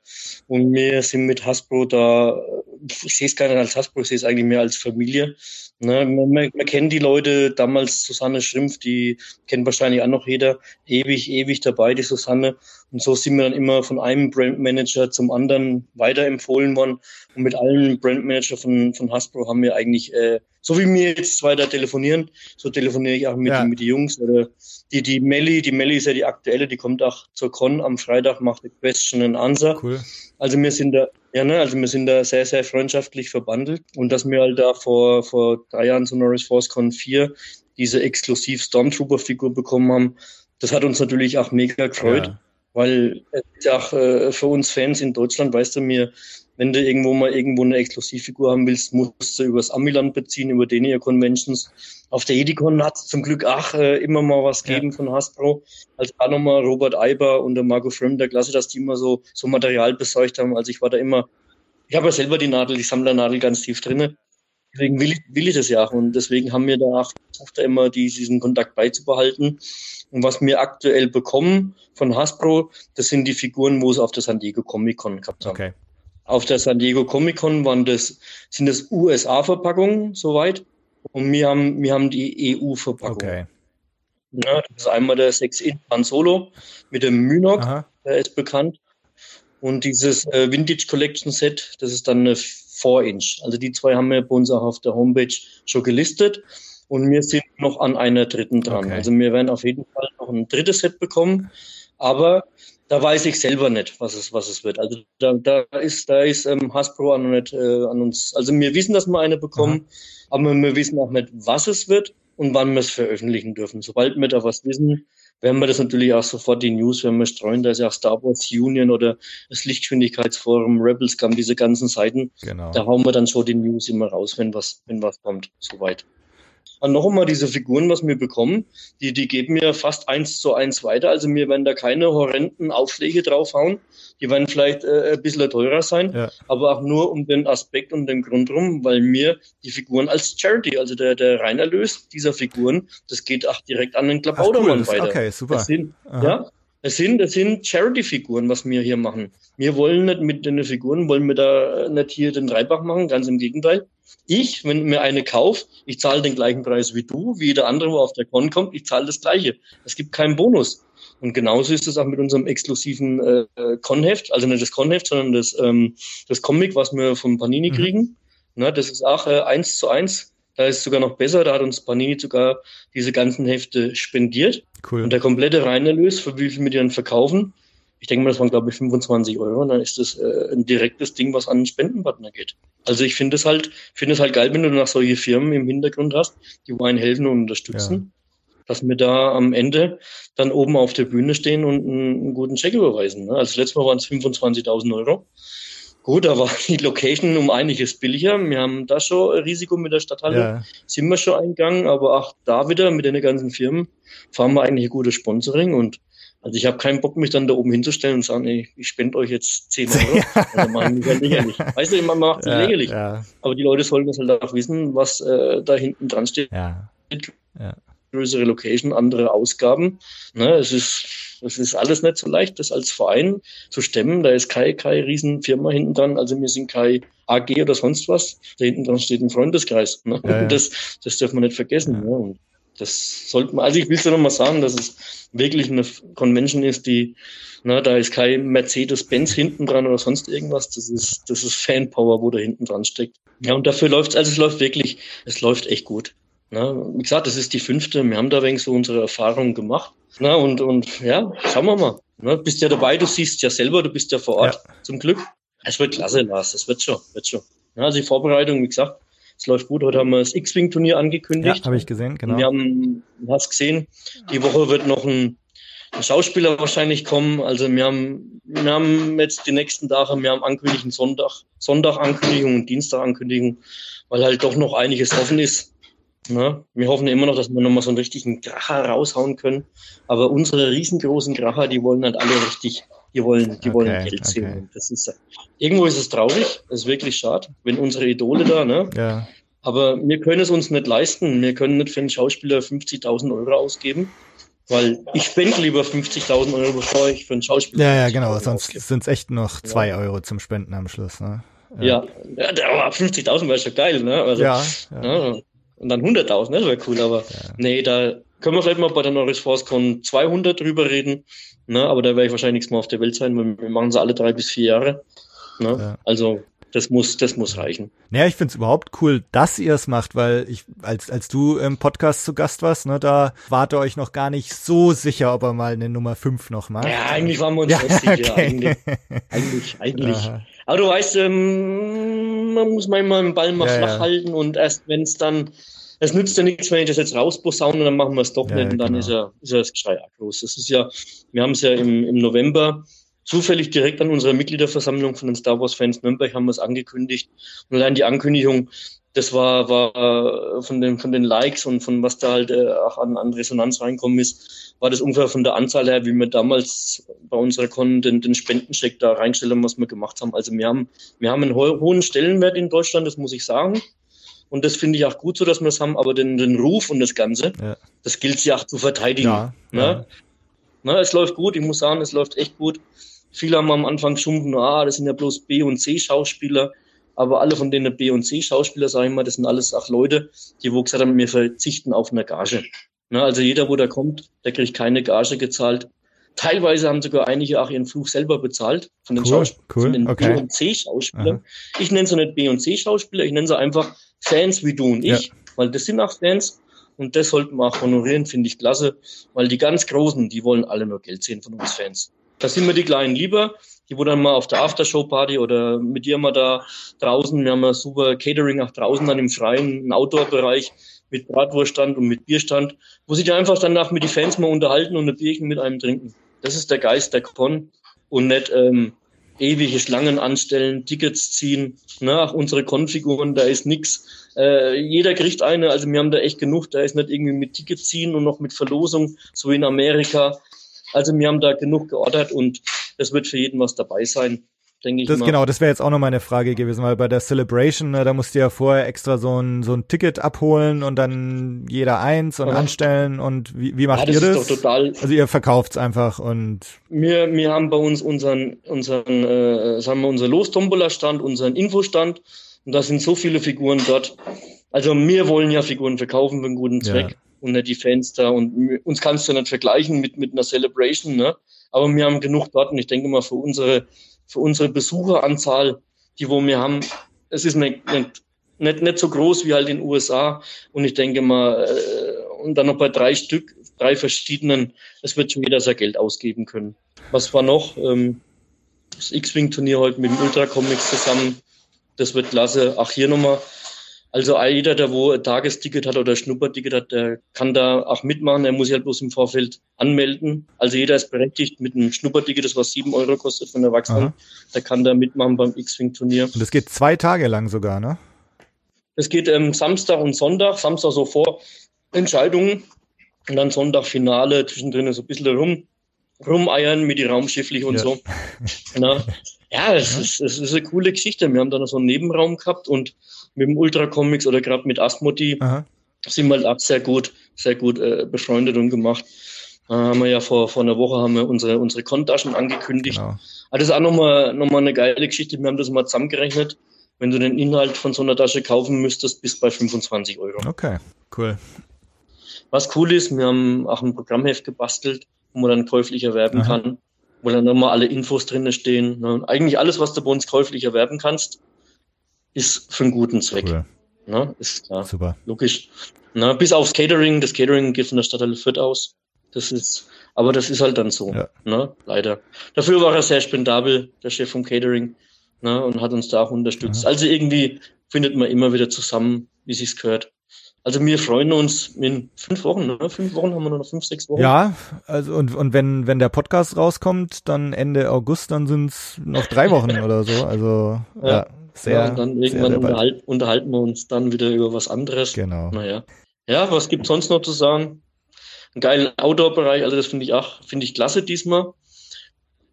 Und wir sind mit Hasbro da, ich sehe es gar nicht als Hasbro, ich sehe es eigentlich mehr als Familie. Ne, man, man, man kennt die Leute, damals Susanne Schrimpf, die kennt wahrscheinlich auch noch jeder, ewig, ewig dabei, die Susanne. Und so sind wir dann immer von einem Brandmanager zum anderen weiterempfohlen worden. Und mit allen Brandmanager von, von Hasbro haben wir eigentlich, äh, so wie wir jetzt weiter telefonieren, so telefoniere ich auch mit, Ja. mit den Jungs. Oder die, die Melli, die Melli ist ja die aktuelle, die kommt auch zur Con am Freitag, macht eine Question and Answer. Cool. Also wir sind da, ja, ne, also wir sind da sehr, sehr freundschaftlich verbandelt. Und dass wir halt da vor, vor drei Jahren zu Norris Force Con 4 diese exklusiv Stormtrooper-Figur bekommen haben, das hat uns natürlich auch mega gefreut. Ja. Weil ja auch äh, für uns Fans in Deutschland, weißt du, mir, wenn du irgendwo mal irgendwo eine Exklusivfigur haben willst, musst du übers Amiland beziehen, über den ihr Conventions. Auf der Edicon hat es zum Glück auch äh, immer mal was Ja. gegeben von Hasbro. Also auch nochmal Robert Eiber und der Marco Frömm der Klasse, dass die immer so, so Material besorgt haben. Also ich war da immer, ich habe ja selber die Nadel, die Sammlernadel ganz tief drinne. Deswegen will ich, will ich das ja auch. Und deswegen haben wir da auch versucht, da immer die, diesen Kontakt beizubehalten. Und was wir aktuell bekommen von Hasbro, das sind die Figuren, wo sie auf der San Diego Comic Con gehabt haben. Okay. Auf der San Diego Comic Con waren das, sind das USA-Verpackungen soweit. Und wir haben, wir haben die EU-Verpackung. Okay. Ja, das ist einmal der 6-Inch Han Solo mit dem Mynok, der ist bekannt. Und dieses äh, Vintage Collection Set, das ist dann eine 4-Inch. Also die zwei haben wir bei uns auch auf der Homepage schon gelistet. Und wir sind noch an einer dritten dran. Okay. Also wir werden auf jeden Fall noch ein drittes Set bekommen. Aber da weiß ich selber nicht, was es, was es wird. Also da, da ist, da ist ähm, Hasbro an, nicht, äh, an uns. Also wir wissen, dass wir eine bekommen, aber wir wissen auch nicht, was es wird und wann wir es veröffentlichen dürfen. Sobald wir da was wissen, werden wir das natürlich auch sofort die News, wenn wir streuen. Da ist ja auch Star Wars Union oder das Lichtgeschwindigkeitsforum, Rebelscam, diese ganzen Seiten. Genau. Da hauen wir dann schon die News immer raus, wenn was, wenn was kommt. Soweit. Und noch einmal, diese Figuren, was wir bekommen, die, die geben mir fast eins zu eins weiter. Also mir werden da keine horrenden Aufschläge draufhauen. Die werden vielleicht äh, ein bisschen teurer sein, Ja. aber auch nur um den Aspekt und den Grund rum, weil mir die Figuren als Charity, also der, der Reinerlös dieser Figuren, das geht auch direkt an den Klabautermann cool, weiter. okay, super. Aha. ja, es sind, es sind Charity-Figuren, was wir hier machen. Wir wollen nicht mit den Figuren, wollen wir da nicht hier den Dreibach machen, ganz im Gegenteil. Ich, wenn mir eine kaufe, ich zahle den gleichen Preis wie du, wie der andere, wo auf der Con kommt, ich zahle das gleiche. Es gibt keinen Bonus. Und genauso ist es auch mit unserem exklusiven äh, äh, Con-Heft, also nicht das Con-Heft, sondern das, ähm, das Comic, was wir vom Panini Mhm. kriegen. Na, das ist auch äh, eins zu eins. Da ist es sogar noch besser, da hat uns Panini sogar diese ganzen Hefte spendiert. Cool. Und der komplette Reinerlös, für wie viel wir die dann verkaufen, ich denke mal, das waren, glaube ich, 25 Euro. Und dann ist das äh, ein direktes Ding, was an einen Spendenpartner geht. Also ich finde es halt, finde es halt geil, wenn du nach solche Firmen im Hintergrund hast, die wollen helfen und unterstützen, dass wir da am Ende dann oben auf der Bühne stehen und einen, einen guten Check überweisen. Ne? Also letztes Mal waren es 25.000 Euro. Gut, da war die Location um einiges billiger. Wir haben da schon ein Risiko mit der Stadthalle Ja. sind wir schon eingegangen, aber auch da wieder mit den ganzen Firmen fahren wir eigentlich ein gutes Sponsoring und also ich habe keinen Bock, mich dann da oben hinzustellen und sagen, ey, ich spende euch jetzt 10 Euro. Also machen die halt lächerlich. Weißt du, man macht sie Ja, lächerlich. ja. Aber die Leute sollten das halt auch wissen, was äh, da hinten dran steht. Ja. Ja. Größere Location, andere Ausgaben. Ne, es ist es ist alles nicht so leicht, das als Verein zu stemmen. Da ist keine, keine Riesenfirma hinten dran. Also wir sind kein AG oder sonst was. Da hinten dran steht ein Freundeskreis. Ne? Ja, ja. Das, das dürfen wir nicht vergessen. Ne? Und das sollte man, also ich will es dir nochmal sagen, dass es wirklich eine Convention ist, die, na, da ist kein Mercedes-Benz hinten dran oder sonst irgendwas. Das ist, das ist Fanpower, wo da hinten dran steckt. Ja, und dafür läuft's, also es läuft wirklich, es läuft echt gut. Na, wie gesagt, das ist die fünfte. Wir haben da wenig so unsere Erfahrungen gemacht. Na, und, und ja, schauen wir mal. Na, bist ja dabei, du siehst ja selber, du bist ja vor Ort, zum Glück. Es wird klasse, Lars, es wird schon, wird schon. Ja, also die Vorbereitung, wie gesagt, es läuft gut. Heute haben wir das X-Wing-Turnier Ja, angekündigt. habe ich gesehen, genau. Wir haben, du hast gesehen, die Woche wird noch ein, ein Schauspieler wahrscheinlich kommen. Also wir haben, wir haben jetzt die nächsten Tage, wir haben Ankündigung Sonntag, Sonntag Ankündigung und Dienstag Ankündigung, weil halt doch noch einiges offen ist. Ne? Wir hoffen immer noch, dass wir nochmal so einen richtigen Kracher raushauen können. Aber unsere riesengroßen Kracher, die wollen halt alle richtig, die wollen, die wollen Okay, Geld sehen. okay. Das ist, irgendwo ist es traurig, das ist wirklich schade, wenn unsere Idole da, ne? Ja. Aber wir können es uns nicht leisten. Wir können nicht für einen Schauspieler 50.000 Euro ausgeben, weil ich spende lieber 50.000 Euro, bevor ich für einen Schauspieler. Ja, ja, 50.000 genau. Euro Sonst sind es echt noch zwei Euro zum Spenden am Schluss. Ne? Ja, ja aber 50.000 wäre schon geil, ne? Also, Ja, ja. ne? Und dann 100.000, ne? das wäre cool, aber nee, da können wir vielleicht mal bei der Norris Force Con 200 drüber reden, ne? Aber da werde ich wahrscheinlich nichts mehr auf der Welt sein, weil wir machen sie alle drei bis vier Jahre, ne? Ja. Also, das muss, das muss reichen. Naja, ich find's überhaupt cool, dass ihr es macht, weil ich, als, als du im Podcast zu Gast warst, ne, da wart ihr euch noch gar nicht so sicher, ob er mal eine Nummer 5 noch macht. Ja, eigentlich waren wir uns Ja, nicht sicher. okay. Eigentlich, eigentlich, eigentlich. Aber du weißt, ähm, man muss manchmal den Ball mal Ja, flach ja. halten und erst wenn es dann, es nützt ja nichts, wenn ich das jetzt rausposaune dann machen wir es doch Ja, nicht und dann genau. ist ja, ist ja das Geschrei groß. Das ist ja, wir haben es ja im, im November zufällig direkt an unserer Mitgliederversammlung von den Star Wars Fans Nürnberg haben wir es angekündigt und allein die Ankündigung, das war, war äh, von den, von den Likes und von was da halt äh, auch an, an Resonanz reinkommen ist, war das ungefähr von der Anzahl her, wie wir damals bei unserer Con den, den Spendencheck da reinstellen, was wir gemacht haben. Also wir haben, wir haben einen ho hohen Stellenwert in Deutschland, das muss ich sagen. Und das finde ich auch gut so, dass wir es haben, aber den, den Ruf und das Ganze, Ja. das gilt ja auch zu verteidigen. Ja, ne? ja. Ne, es läuft gut, ich muss sagen, es läuft echt gut. Viele haben am Anfang geschumpfen, ah, das sind ja bloß B- und C-Schauspieler. Aber alle von denen B- und C-Schauspieler, sage ich mal, das sind alles auch Leute, die wo gesagt haben, wir verzichten auf eine Gage. Ne, also jeder, wo da kommt, der kriegt keine Gage gezahlt. Teilweise haben sogar einige auch ihren Flug selber bezahlt von den, Cool, Schaus cool, von den okay. B- und C-Schauspielern. Ich nenne sie nicht B- und C-Schauspieler, ich nenne sie einfach Fans wie du und ich, Ja. weil das sind auch Fans. Und das sollten wir auch honorieren, finde ich klasse, weil die ganz Großen, die wollen alle nur Geld sehen von uns Fans. Da sind wir die Kleinen lieber, die wo dann mal auf der Aftershow-Party oder mit dir mal da draußen, wir haben ja super Catering auch draußen dann im Freien, Outdoor-Bereich mit Bratwurststand und mit Bierstand, wo sich einfach danach mit die Fans mal unterhalten und ein Bierchen mit einem trinken. Das ist der Geist der Con und nicht, ähm, ewige Schlangen anstellen, Tickets ziehen, ne, auch unsere Konfiguren, da ist nix. Äh, jeder kriegt eine, also wir haben da echt genug, da ist nicht irgendwie mit Ticket ziehen und noch mit Verlosung, so in Amerika. Also wir haben da genug geordert und es wird für jeden was dabei sein denke ich das, mal. Genau, das wäre jetzt auch noch meine Frage gewesen, weil bei der Celebration, ne, da musst du ja vorher extra so ein, so ein Ticket abholen und dann jeder eins und ja. anstellen und wie, wie macht ja, das ihr das? Ist doch total also ihr verkauft's einfach und wir, wir haben bei uns unseren, unseren äh, sagen wir, unser Los-Tombola-Stand, unseren Infostand und da sind so viele Figuren dort. Also wir wollen ja Figuren verkaufen für einen guten Zweck. Ja. Und nicht die Fans da. Und uns kannst du nicht vergleichen mit, mit einer Celebration, ne? Aber wir haben genug dort und ich denke mal für unsere für unsere Besucheranzahl, die wo wir haben, es ist nicht, nicht, nicht, nicht so groß wie halt in den USA. Und ich denke mal, äh, und dann noch bei drei Stück, drei verschiedenen, es wird schon jeder sein Geld ausgeben können. Was war noch? Ähm, das X-Wing-Turnier heute mit dem Ultra Comics zusammen. Das wird klasse. Ach, hier nochmal also jeder, der wo ein Tagesticket hat oder ein Schnupperticket hat, der kann da auch mitmachen. Er muss sich halt bloß im Vorfeld anmelden. Also jeder ist berechtigt mit einem Schnupperticket, das was sieben Euro kostet von Erwachsenen. Der kann da mitmachen beim X-Wing-Turnier. Und das geht zwei Tage lang sogar, ne? Es geht ähm, Samstag und Sonntag. Samstag so vor Entscheidungen und dann Sonntag Finale. Zwischendrin so ein bisschen rum, rumeiern mit die Raumschifflich und ja. so. Na, ja, es ist, es ist eine coole Geschichte. Wir haben da noch so einen Nebenraum gehabt und mit dem Ultra Comics oder gerade mit Asmodi Aha. sind wir halt auch sehr gut, sehr gut äh, befreundet und gemacht. Äh, haben wir ja vor, vor einer Woche haben wir unsere, unsere Kontaschen angekündigt. Genau. Aber das ist auch nochmal noch mal eine geile Geschichte. Wir haben das mal zusammengerechnet. Wenn du den Inhalt von so einer Tasche kaufen müsstest, bis bei 25 Euro. Okay, cool. Was cool ist, wir haben auch ein Programmheft gebastelt, wo man dann käuflich erwerben Aha. kann, wo dann nochmal alle Infos drinne stehen. Ne? Eigentlich alles, was du bei uns käuflich erwerben kannst, ist für einen guten Zweck. Cool. Na, ist klar. Super. Logisch. Na, bis aufs Catering. Das Catering geht von der Stadthalle Fürth aus. Das ist, aber das ist halt dann so. Ja. Na, leider. Dafür war er sehr spendabel, der Chef vom Catering. Na, und hat uns da auch unterstützt. Ja. Also irgendwie findet man immer wieder zusammen, wie sich's gehört. Also wir freuen uns in fünf Wochen, ne? Fünf Wochen haben wir noch fünf, sechs Wochen. Ja, also und, und wenn, wenn der Podcast rauskommt, dann Ende August, dann sind's noch drei Wochen oder so. Also ja. ja. Sehr, ja, und dann irgendwann sehr unterhalt, unterhalten wir uns dann wieder über was anderes. Genau. Naja. Ja, was gibt's sonst noch zu sagen? Einen geilen Outdoor-Bereich, also das finde ich auch, finde ich klasse diesmal.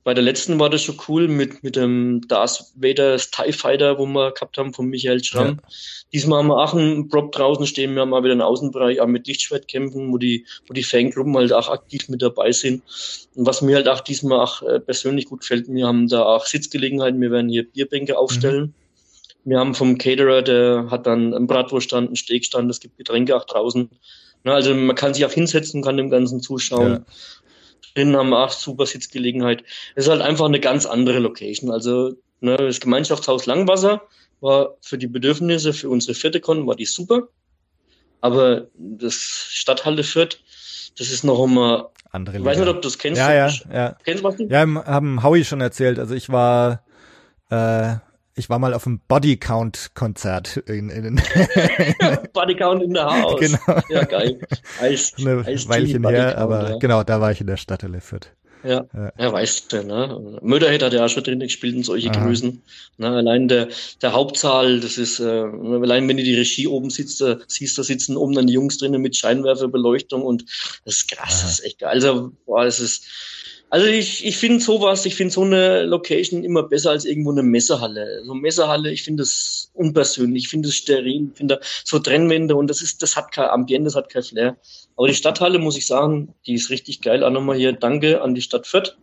Bei der letzten war das schon cool mit, mit dem Darth Vader TIE Fighter, wo wir gehabt haben von Michael Schramm. Ja. Diesmal haben wir auch einen Prop draußen stehen. Wir haben mal wieder einen Außenbereich auch mit Lichtschwertkämpfen, wo die, wo die Fangruppen halt auch aktiv mit dabei sind. Und was mir halt auch diesmal auch äh, persönlich gut gefällt, wir haben da auch Sitzgelegenheiten. Wir werden hier Bierbänke aufstellen. Mhm. Wir haben vom Caterer, der hat dann einen Bratwurststand, einen Steakstand, es gibt Getränke auch draußen. Na, also man kann sich auch hinsetzen, kann dem Ganzen zuschauen. Ja. Drinnen haben wir auch super Sitzgelegenheit. Es ist halt einfach eine ganz andere Location. Also ne, das Gemeinschaftshaus Langwasser war für die Bedürfnisse, für unsere vierte Con war die super. Aber das Stadthalle Fürth, das ist noch einmal andere Ich weiß nicht, ob du das kennst. Ja, ja, ja. Kennst du was? Ja, haben Howie schon erzählt. Also ich war äh, ich war mal auf einem Bodycount-Konzert in, in, Bodycount in der Haus. Genau. Ja, geil. Eis, Eine Eis Weilchen her, aber ja. genau, da war ich in der Stadt Fürth. Ja, ja. ja, weißt du, ne? Mörderhead hat ja auch schon drin gespielt in solche Aha. Größen. Ne? Allein der, der Hauptsaal, das ist, äh, allein wenn du die Regie oben sitzt, da, siehst, da sitzen oben dann die Jungs drinnen mit Scheinwerferbeleuchtung und das ist krass, Aha. das ist echt geil. Also, boah, das ist, also ich, ich finde sowas, ich finde so eine Location immer besser als irgendwo eine Messehalle. So eine Messehalle, ich finde das unpersönlich, ich finde es steril, ich finde so Trennwände und das ist, das hat kein Ambiente, das hat kein Flair. Aber die Stadthalle, muss ich sagen, die ist richtig geil. Auch nochmal hier Danke an die Stadt Fürth,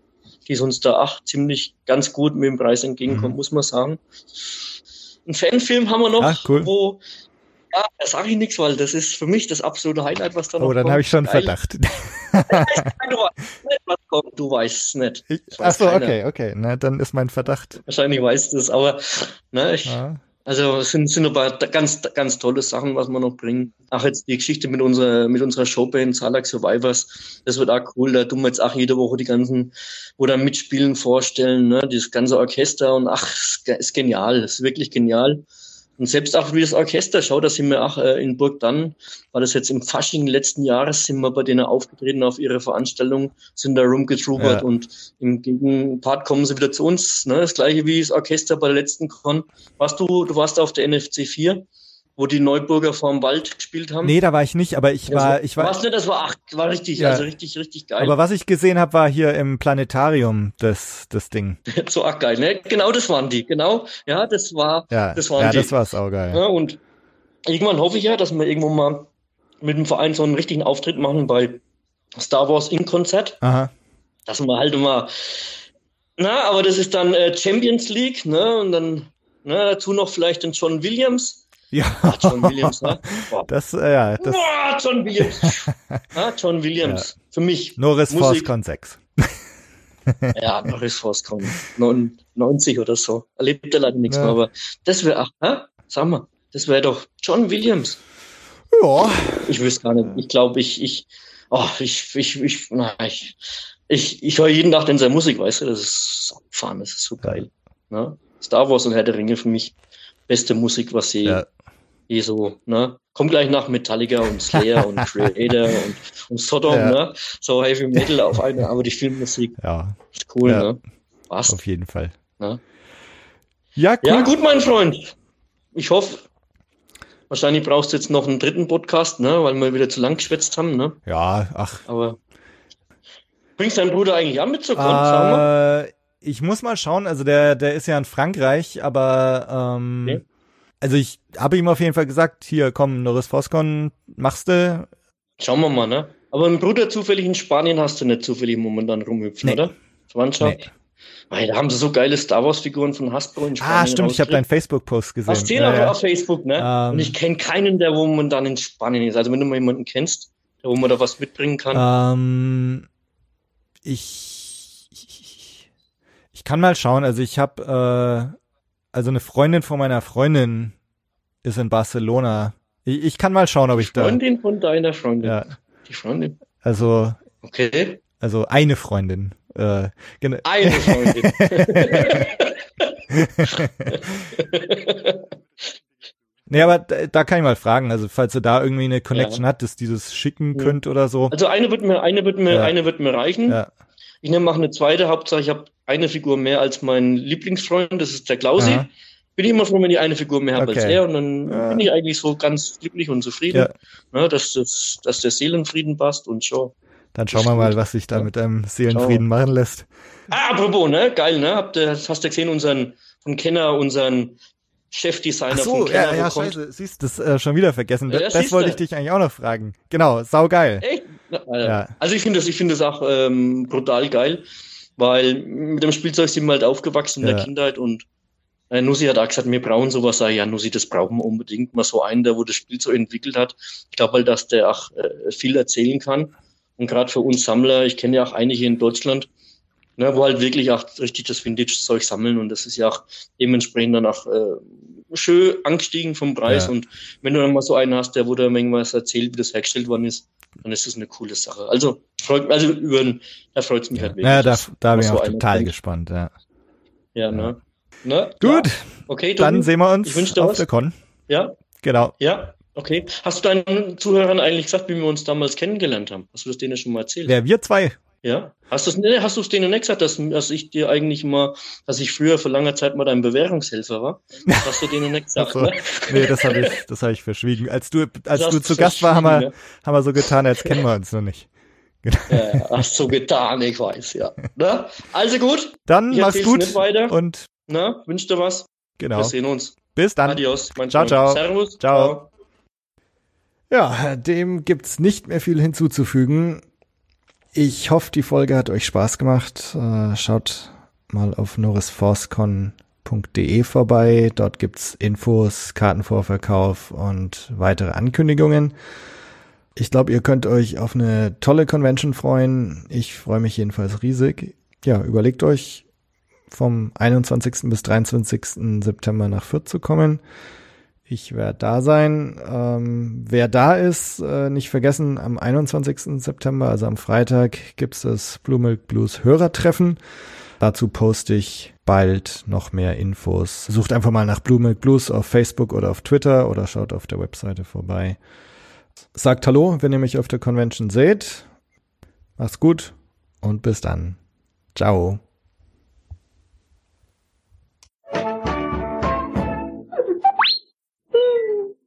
die ist uns da auch ziemlich ganz gut mit dem Preis entgegenkommt, mhm. muss man sagen. Ein Fanfilm haben wir noch, Ach, cool. wo ja, da sage ich nichts, weil das ist für mich das absolute Highlight, was da oh, noch kommt. Oh, dann habe ich schon Geil. Verdacht. du weißt nicht, was kommt. Du weißt es nicht. Ach so, okay, okay. Na, dann ist mein Verdacht. Wahrscheinlich weißt du es, aber ne, ich, ja. also es sind, sind aber ganz, ganz tolle Sachen, was wir noch bringen. Ach, jetzt die Geschichte mit unserer, mit unserer Showband Salak Survivors, das wird auch cool. Da tun wir jetzt auch jede Woche die ganzen, wo da mitspielen, vorstellen, ne, dieses ganze Orchester und ach, ist genial, ist wirklich genial. Und selbst auch wie das Orchester schaut, da sind wir auch äh, in Burg dann, war das jetzt im Fasching letzten Jahres, sind wir bei denen aufgetreten auf ihre Veranstaltung, sind da rumgetrubert Ja. und im Gegenpart kommen sie wieder zu uns. Ne? Das gleiche wie das Orchester bei der letzten Con. Warst du, du warst auf der NFC 4, wo die Neuburger vorm Wald gespielt haben? Nee, da war ich nicht, aber ich Das war, ich war, Warst du, das war ach, war richtig, Ja. also richtig, richtig geil. aber was ich gesehen habe, war hier im Planetarium das, das Ding. so arg geil, ne? Genau das waren die, genau. Ja, das war, Ja, das waren ja, die. das war saugeil. Ja, und irgendwann hoffe ich ja, dass wir irgendwo mal mit dem Verein so einen richtigen Auftritt machen bei Star Wars in Konzert. Aha. Dass wir halt mal, na, aber das ist dann äh, Champions League, ne? Und dann ne, dazu noch vielleicht den John Williams. Ja. Ah, John Williams, ne? Boah. Das, äh, ja, das, Boah, John Williams. ah, John Williams. Für mich. Norris. Forscon 6. Ja, Norris Forscon. 90 oder so. Erlebt er leider nichts Ja. mehr, aber das wäre, ach, sag mal, das wäre doch John Williams. Ja. Ich wüsste gar nicht. Ich glaube, ich, ich, oh, ich, ich, ich, na, ich, ich, ich höre jeden Tag in seine Musik, weißt du, das ist abgefahren, das ist so geil. Ne? Star Wars und Herr der Ringe für mich beste Musik, was sie Ja. Eh so, ne? Kommt gleich nach Metallica und Slayer und Creator und, und Sodom, Ja. ne? So Heavy Metal auf eine, aber die Filmmusik Ja, ist cool, Ja. ne? Was? auf jeden Fall. Ne? Ja, cool. Ja, gut, mein Freund. Ich hoffe, wahrscheinlich brauchst du jetzt noch einen dritten Podcast, ne? Weil wir wieder zu lang geschwätzt haben, ne? Ja, ach. Aber bringst deinen Bruder eigentlich an mit zur Con, mal? Äh, ich muss mal schauen, also der, der ist ja in Frankreich, aber ähm, Okay. Also ich habe ihm auf jeden Fall gesagt, hier komm, Norris Foscon, machst du? Schauen wir mal, ne? Aber einen Bruder zufällig in Spanien hast du nicht zufällig momentan rumhüpfen, Nee. oder? Verwandtschaft? Nee. Weil da haben sie so geile Star Wars Figuren von Hasbro in Spanien. Ah, stimmt, ich habe deinen. Facebook-Post gesehen. Hast du den Ja, auf, ja. auf Facebook, ne? Ähm. Und ich kenne keinen, der wo momentan in Spanien ist. Also wenn du mal jemanden kennst, der wo man da was mitbringen kann. Ähm, ich, ich kann mal schauen. Also ich habe, äh, also eine Freundin von meiner Freundin ist in Barcelona. Ich, ich kann mal schauen, ob ich da. Freundin von deiner Freundin. Ja, Die Freundin. also, Okay. also eine Freundin. Äh, genau. Eine Freundin. Nee, aber da, da kann ich mal fragen. Also falls ihr da irgendwie eine Connection Ja. hat, dass dieses schicken Ja. könnt oder so. Also eine wird mir, eine wird mir, Ja. eine wird mir reichen. Ja. Ich nehme auch eine zweite. Hauptsache, ich habe eine Figur mehr als mein Lieblingsfreund. Das ist der Klausi. Aha. Bin ich immer froh, wenn ich eine Figur mehr habe als Okay. er. Und dann Ja. bin ich eigentlich so ganz glücklich und zufrieden, Ja. ne, dass, das, dass der Seelenfrieden passt und schon. Dann schauen wir mal, was sich da mit einem Seelenfrieden machen lässt. Ah, apropos, ne? Geil, ne? Habt ihr, hast du gesehen, unseren von Kenner, unseren Chefdesigner so, von Kenner ja, ja, bekommt? scheiße, siehst du, das äh, schon wieder vergessen. Ja, das siehst wollte ich dich eigentlich auch noch fragen. Genau, saugeil. Echt? Ja. Also ich finde das, ich finde das auch ähm, brutal geil, weil mit dem Spielzeug sind wir halt aufgewachsen in Ja. der Kindheit und äh, Nussi hat auch gesagt, wir brauchen sowas. Sag ich, ja, Nussi, das brauchen wir unbedingt. Mal so einen, der wo das Spielzeug entwickelt hat. Ich glaube halt, dass der auch äh, viel erzählen kann. Und gerade für uns Sammler, ich kenne ja auch einige in Deutschland, ne, wo halt wirklich auch richtig das Vintage-Zeug sammeln und das ist ja auch dementsprechend dann auch äh, schön angestiegen vom Preis. Ja. Und wenn du dann mal so einen hast, der wo da irgendwas erzählt, wie das hergestellt worden ist, dann ist das eine coole Sache. Also freut also über den, da freut es mich halt wirklich. Ja, da, da bin ich so auch einer total gespannt. Ja. Ja, ne? ne? Gut, Ja. Okay, dann Tobi? sehen wir uns Ich dir auf was. der Con. Ja, Genau. ja, okay. Hast du deinen Zuhörern eigentlich gesagt, wie wir uns damals kennengelernt haben? Hast du das denen schon mal erzählt? Wer wir zwei? Ja. Hast du es nee, hast du es denen nicht gesagt, dass, dass ich dir eigentlich mal, dass ich früher für lange Zeit mal dein Bewährungshelfer war? Das hast du denen nicht gesagt, Ach so. ne? Nee, das habe ich, das habe ich verschwiegen. Als du, als Das du zu du Gast war, haben wir, verschwiegen, haben wir so getan, als kennen wir uns noch nicht. Ja, ja, hast so getan, ich weiß, ja. Ne? Also gut, Dann ich mach's gut weiter. und Ne? Wünsch dir was. genau. Wir sehen uns. Bis dann. Adios, mein Ciao, ciao. Servus. Ciao. Ja, dem gibt's nicht mehr viel hinzuzufügen. Ich hoffe, die Folge hat euch Spaß gemacht. Äh, schaut mal auf norrisforcecon.de vorbei. Dort gibt's Infos, Kartenvorverkauf und weitere Ankündigungen. Ich glaube, ihr könnt euch auf eine tolle Convention freuen. Ich freue mich jedenfalls riesig. Ja, überlegt euch, vom 21. bis 23. September nach Fürth zu kommen. Ich werde da sein. Ähm, wer da ist, äh, nicht vergessen, am 21. September, also am Freitag, gibt's das Blue Milk Blues Hörertreffen. Dazu poste ich bald noch mehr Infos. Sucht einfach mal nach Blue Milk Blues auf Facebook oder auf Twitter oder schaut auf der Webseite vorbei. Sagt Hallo, wenn ihr mich auf der Convention seht. Macht's gut und bis dann. Ciao.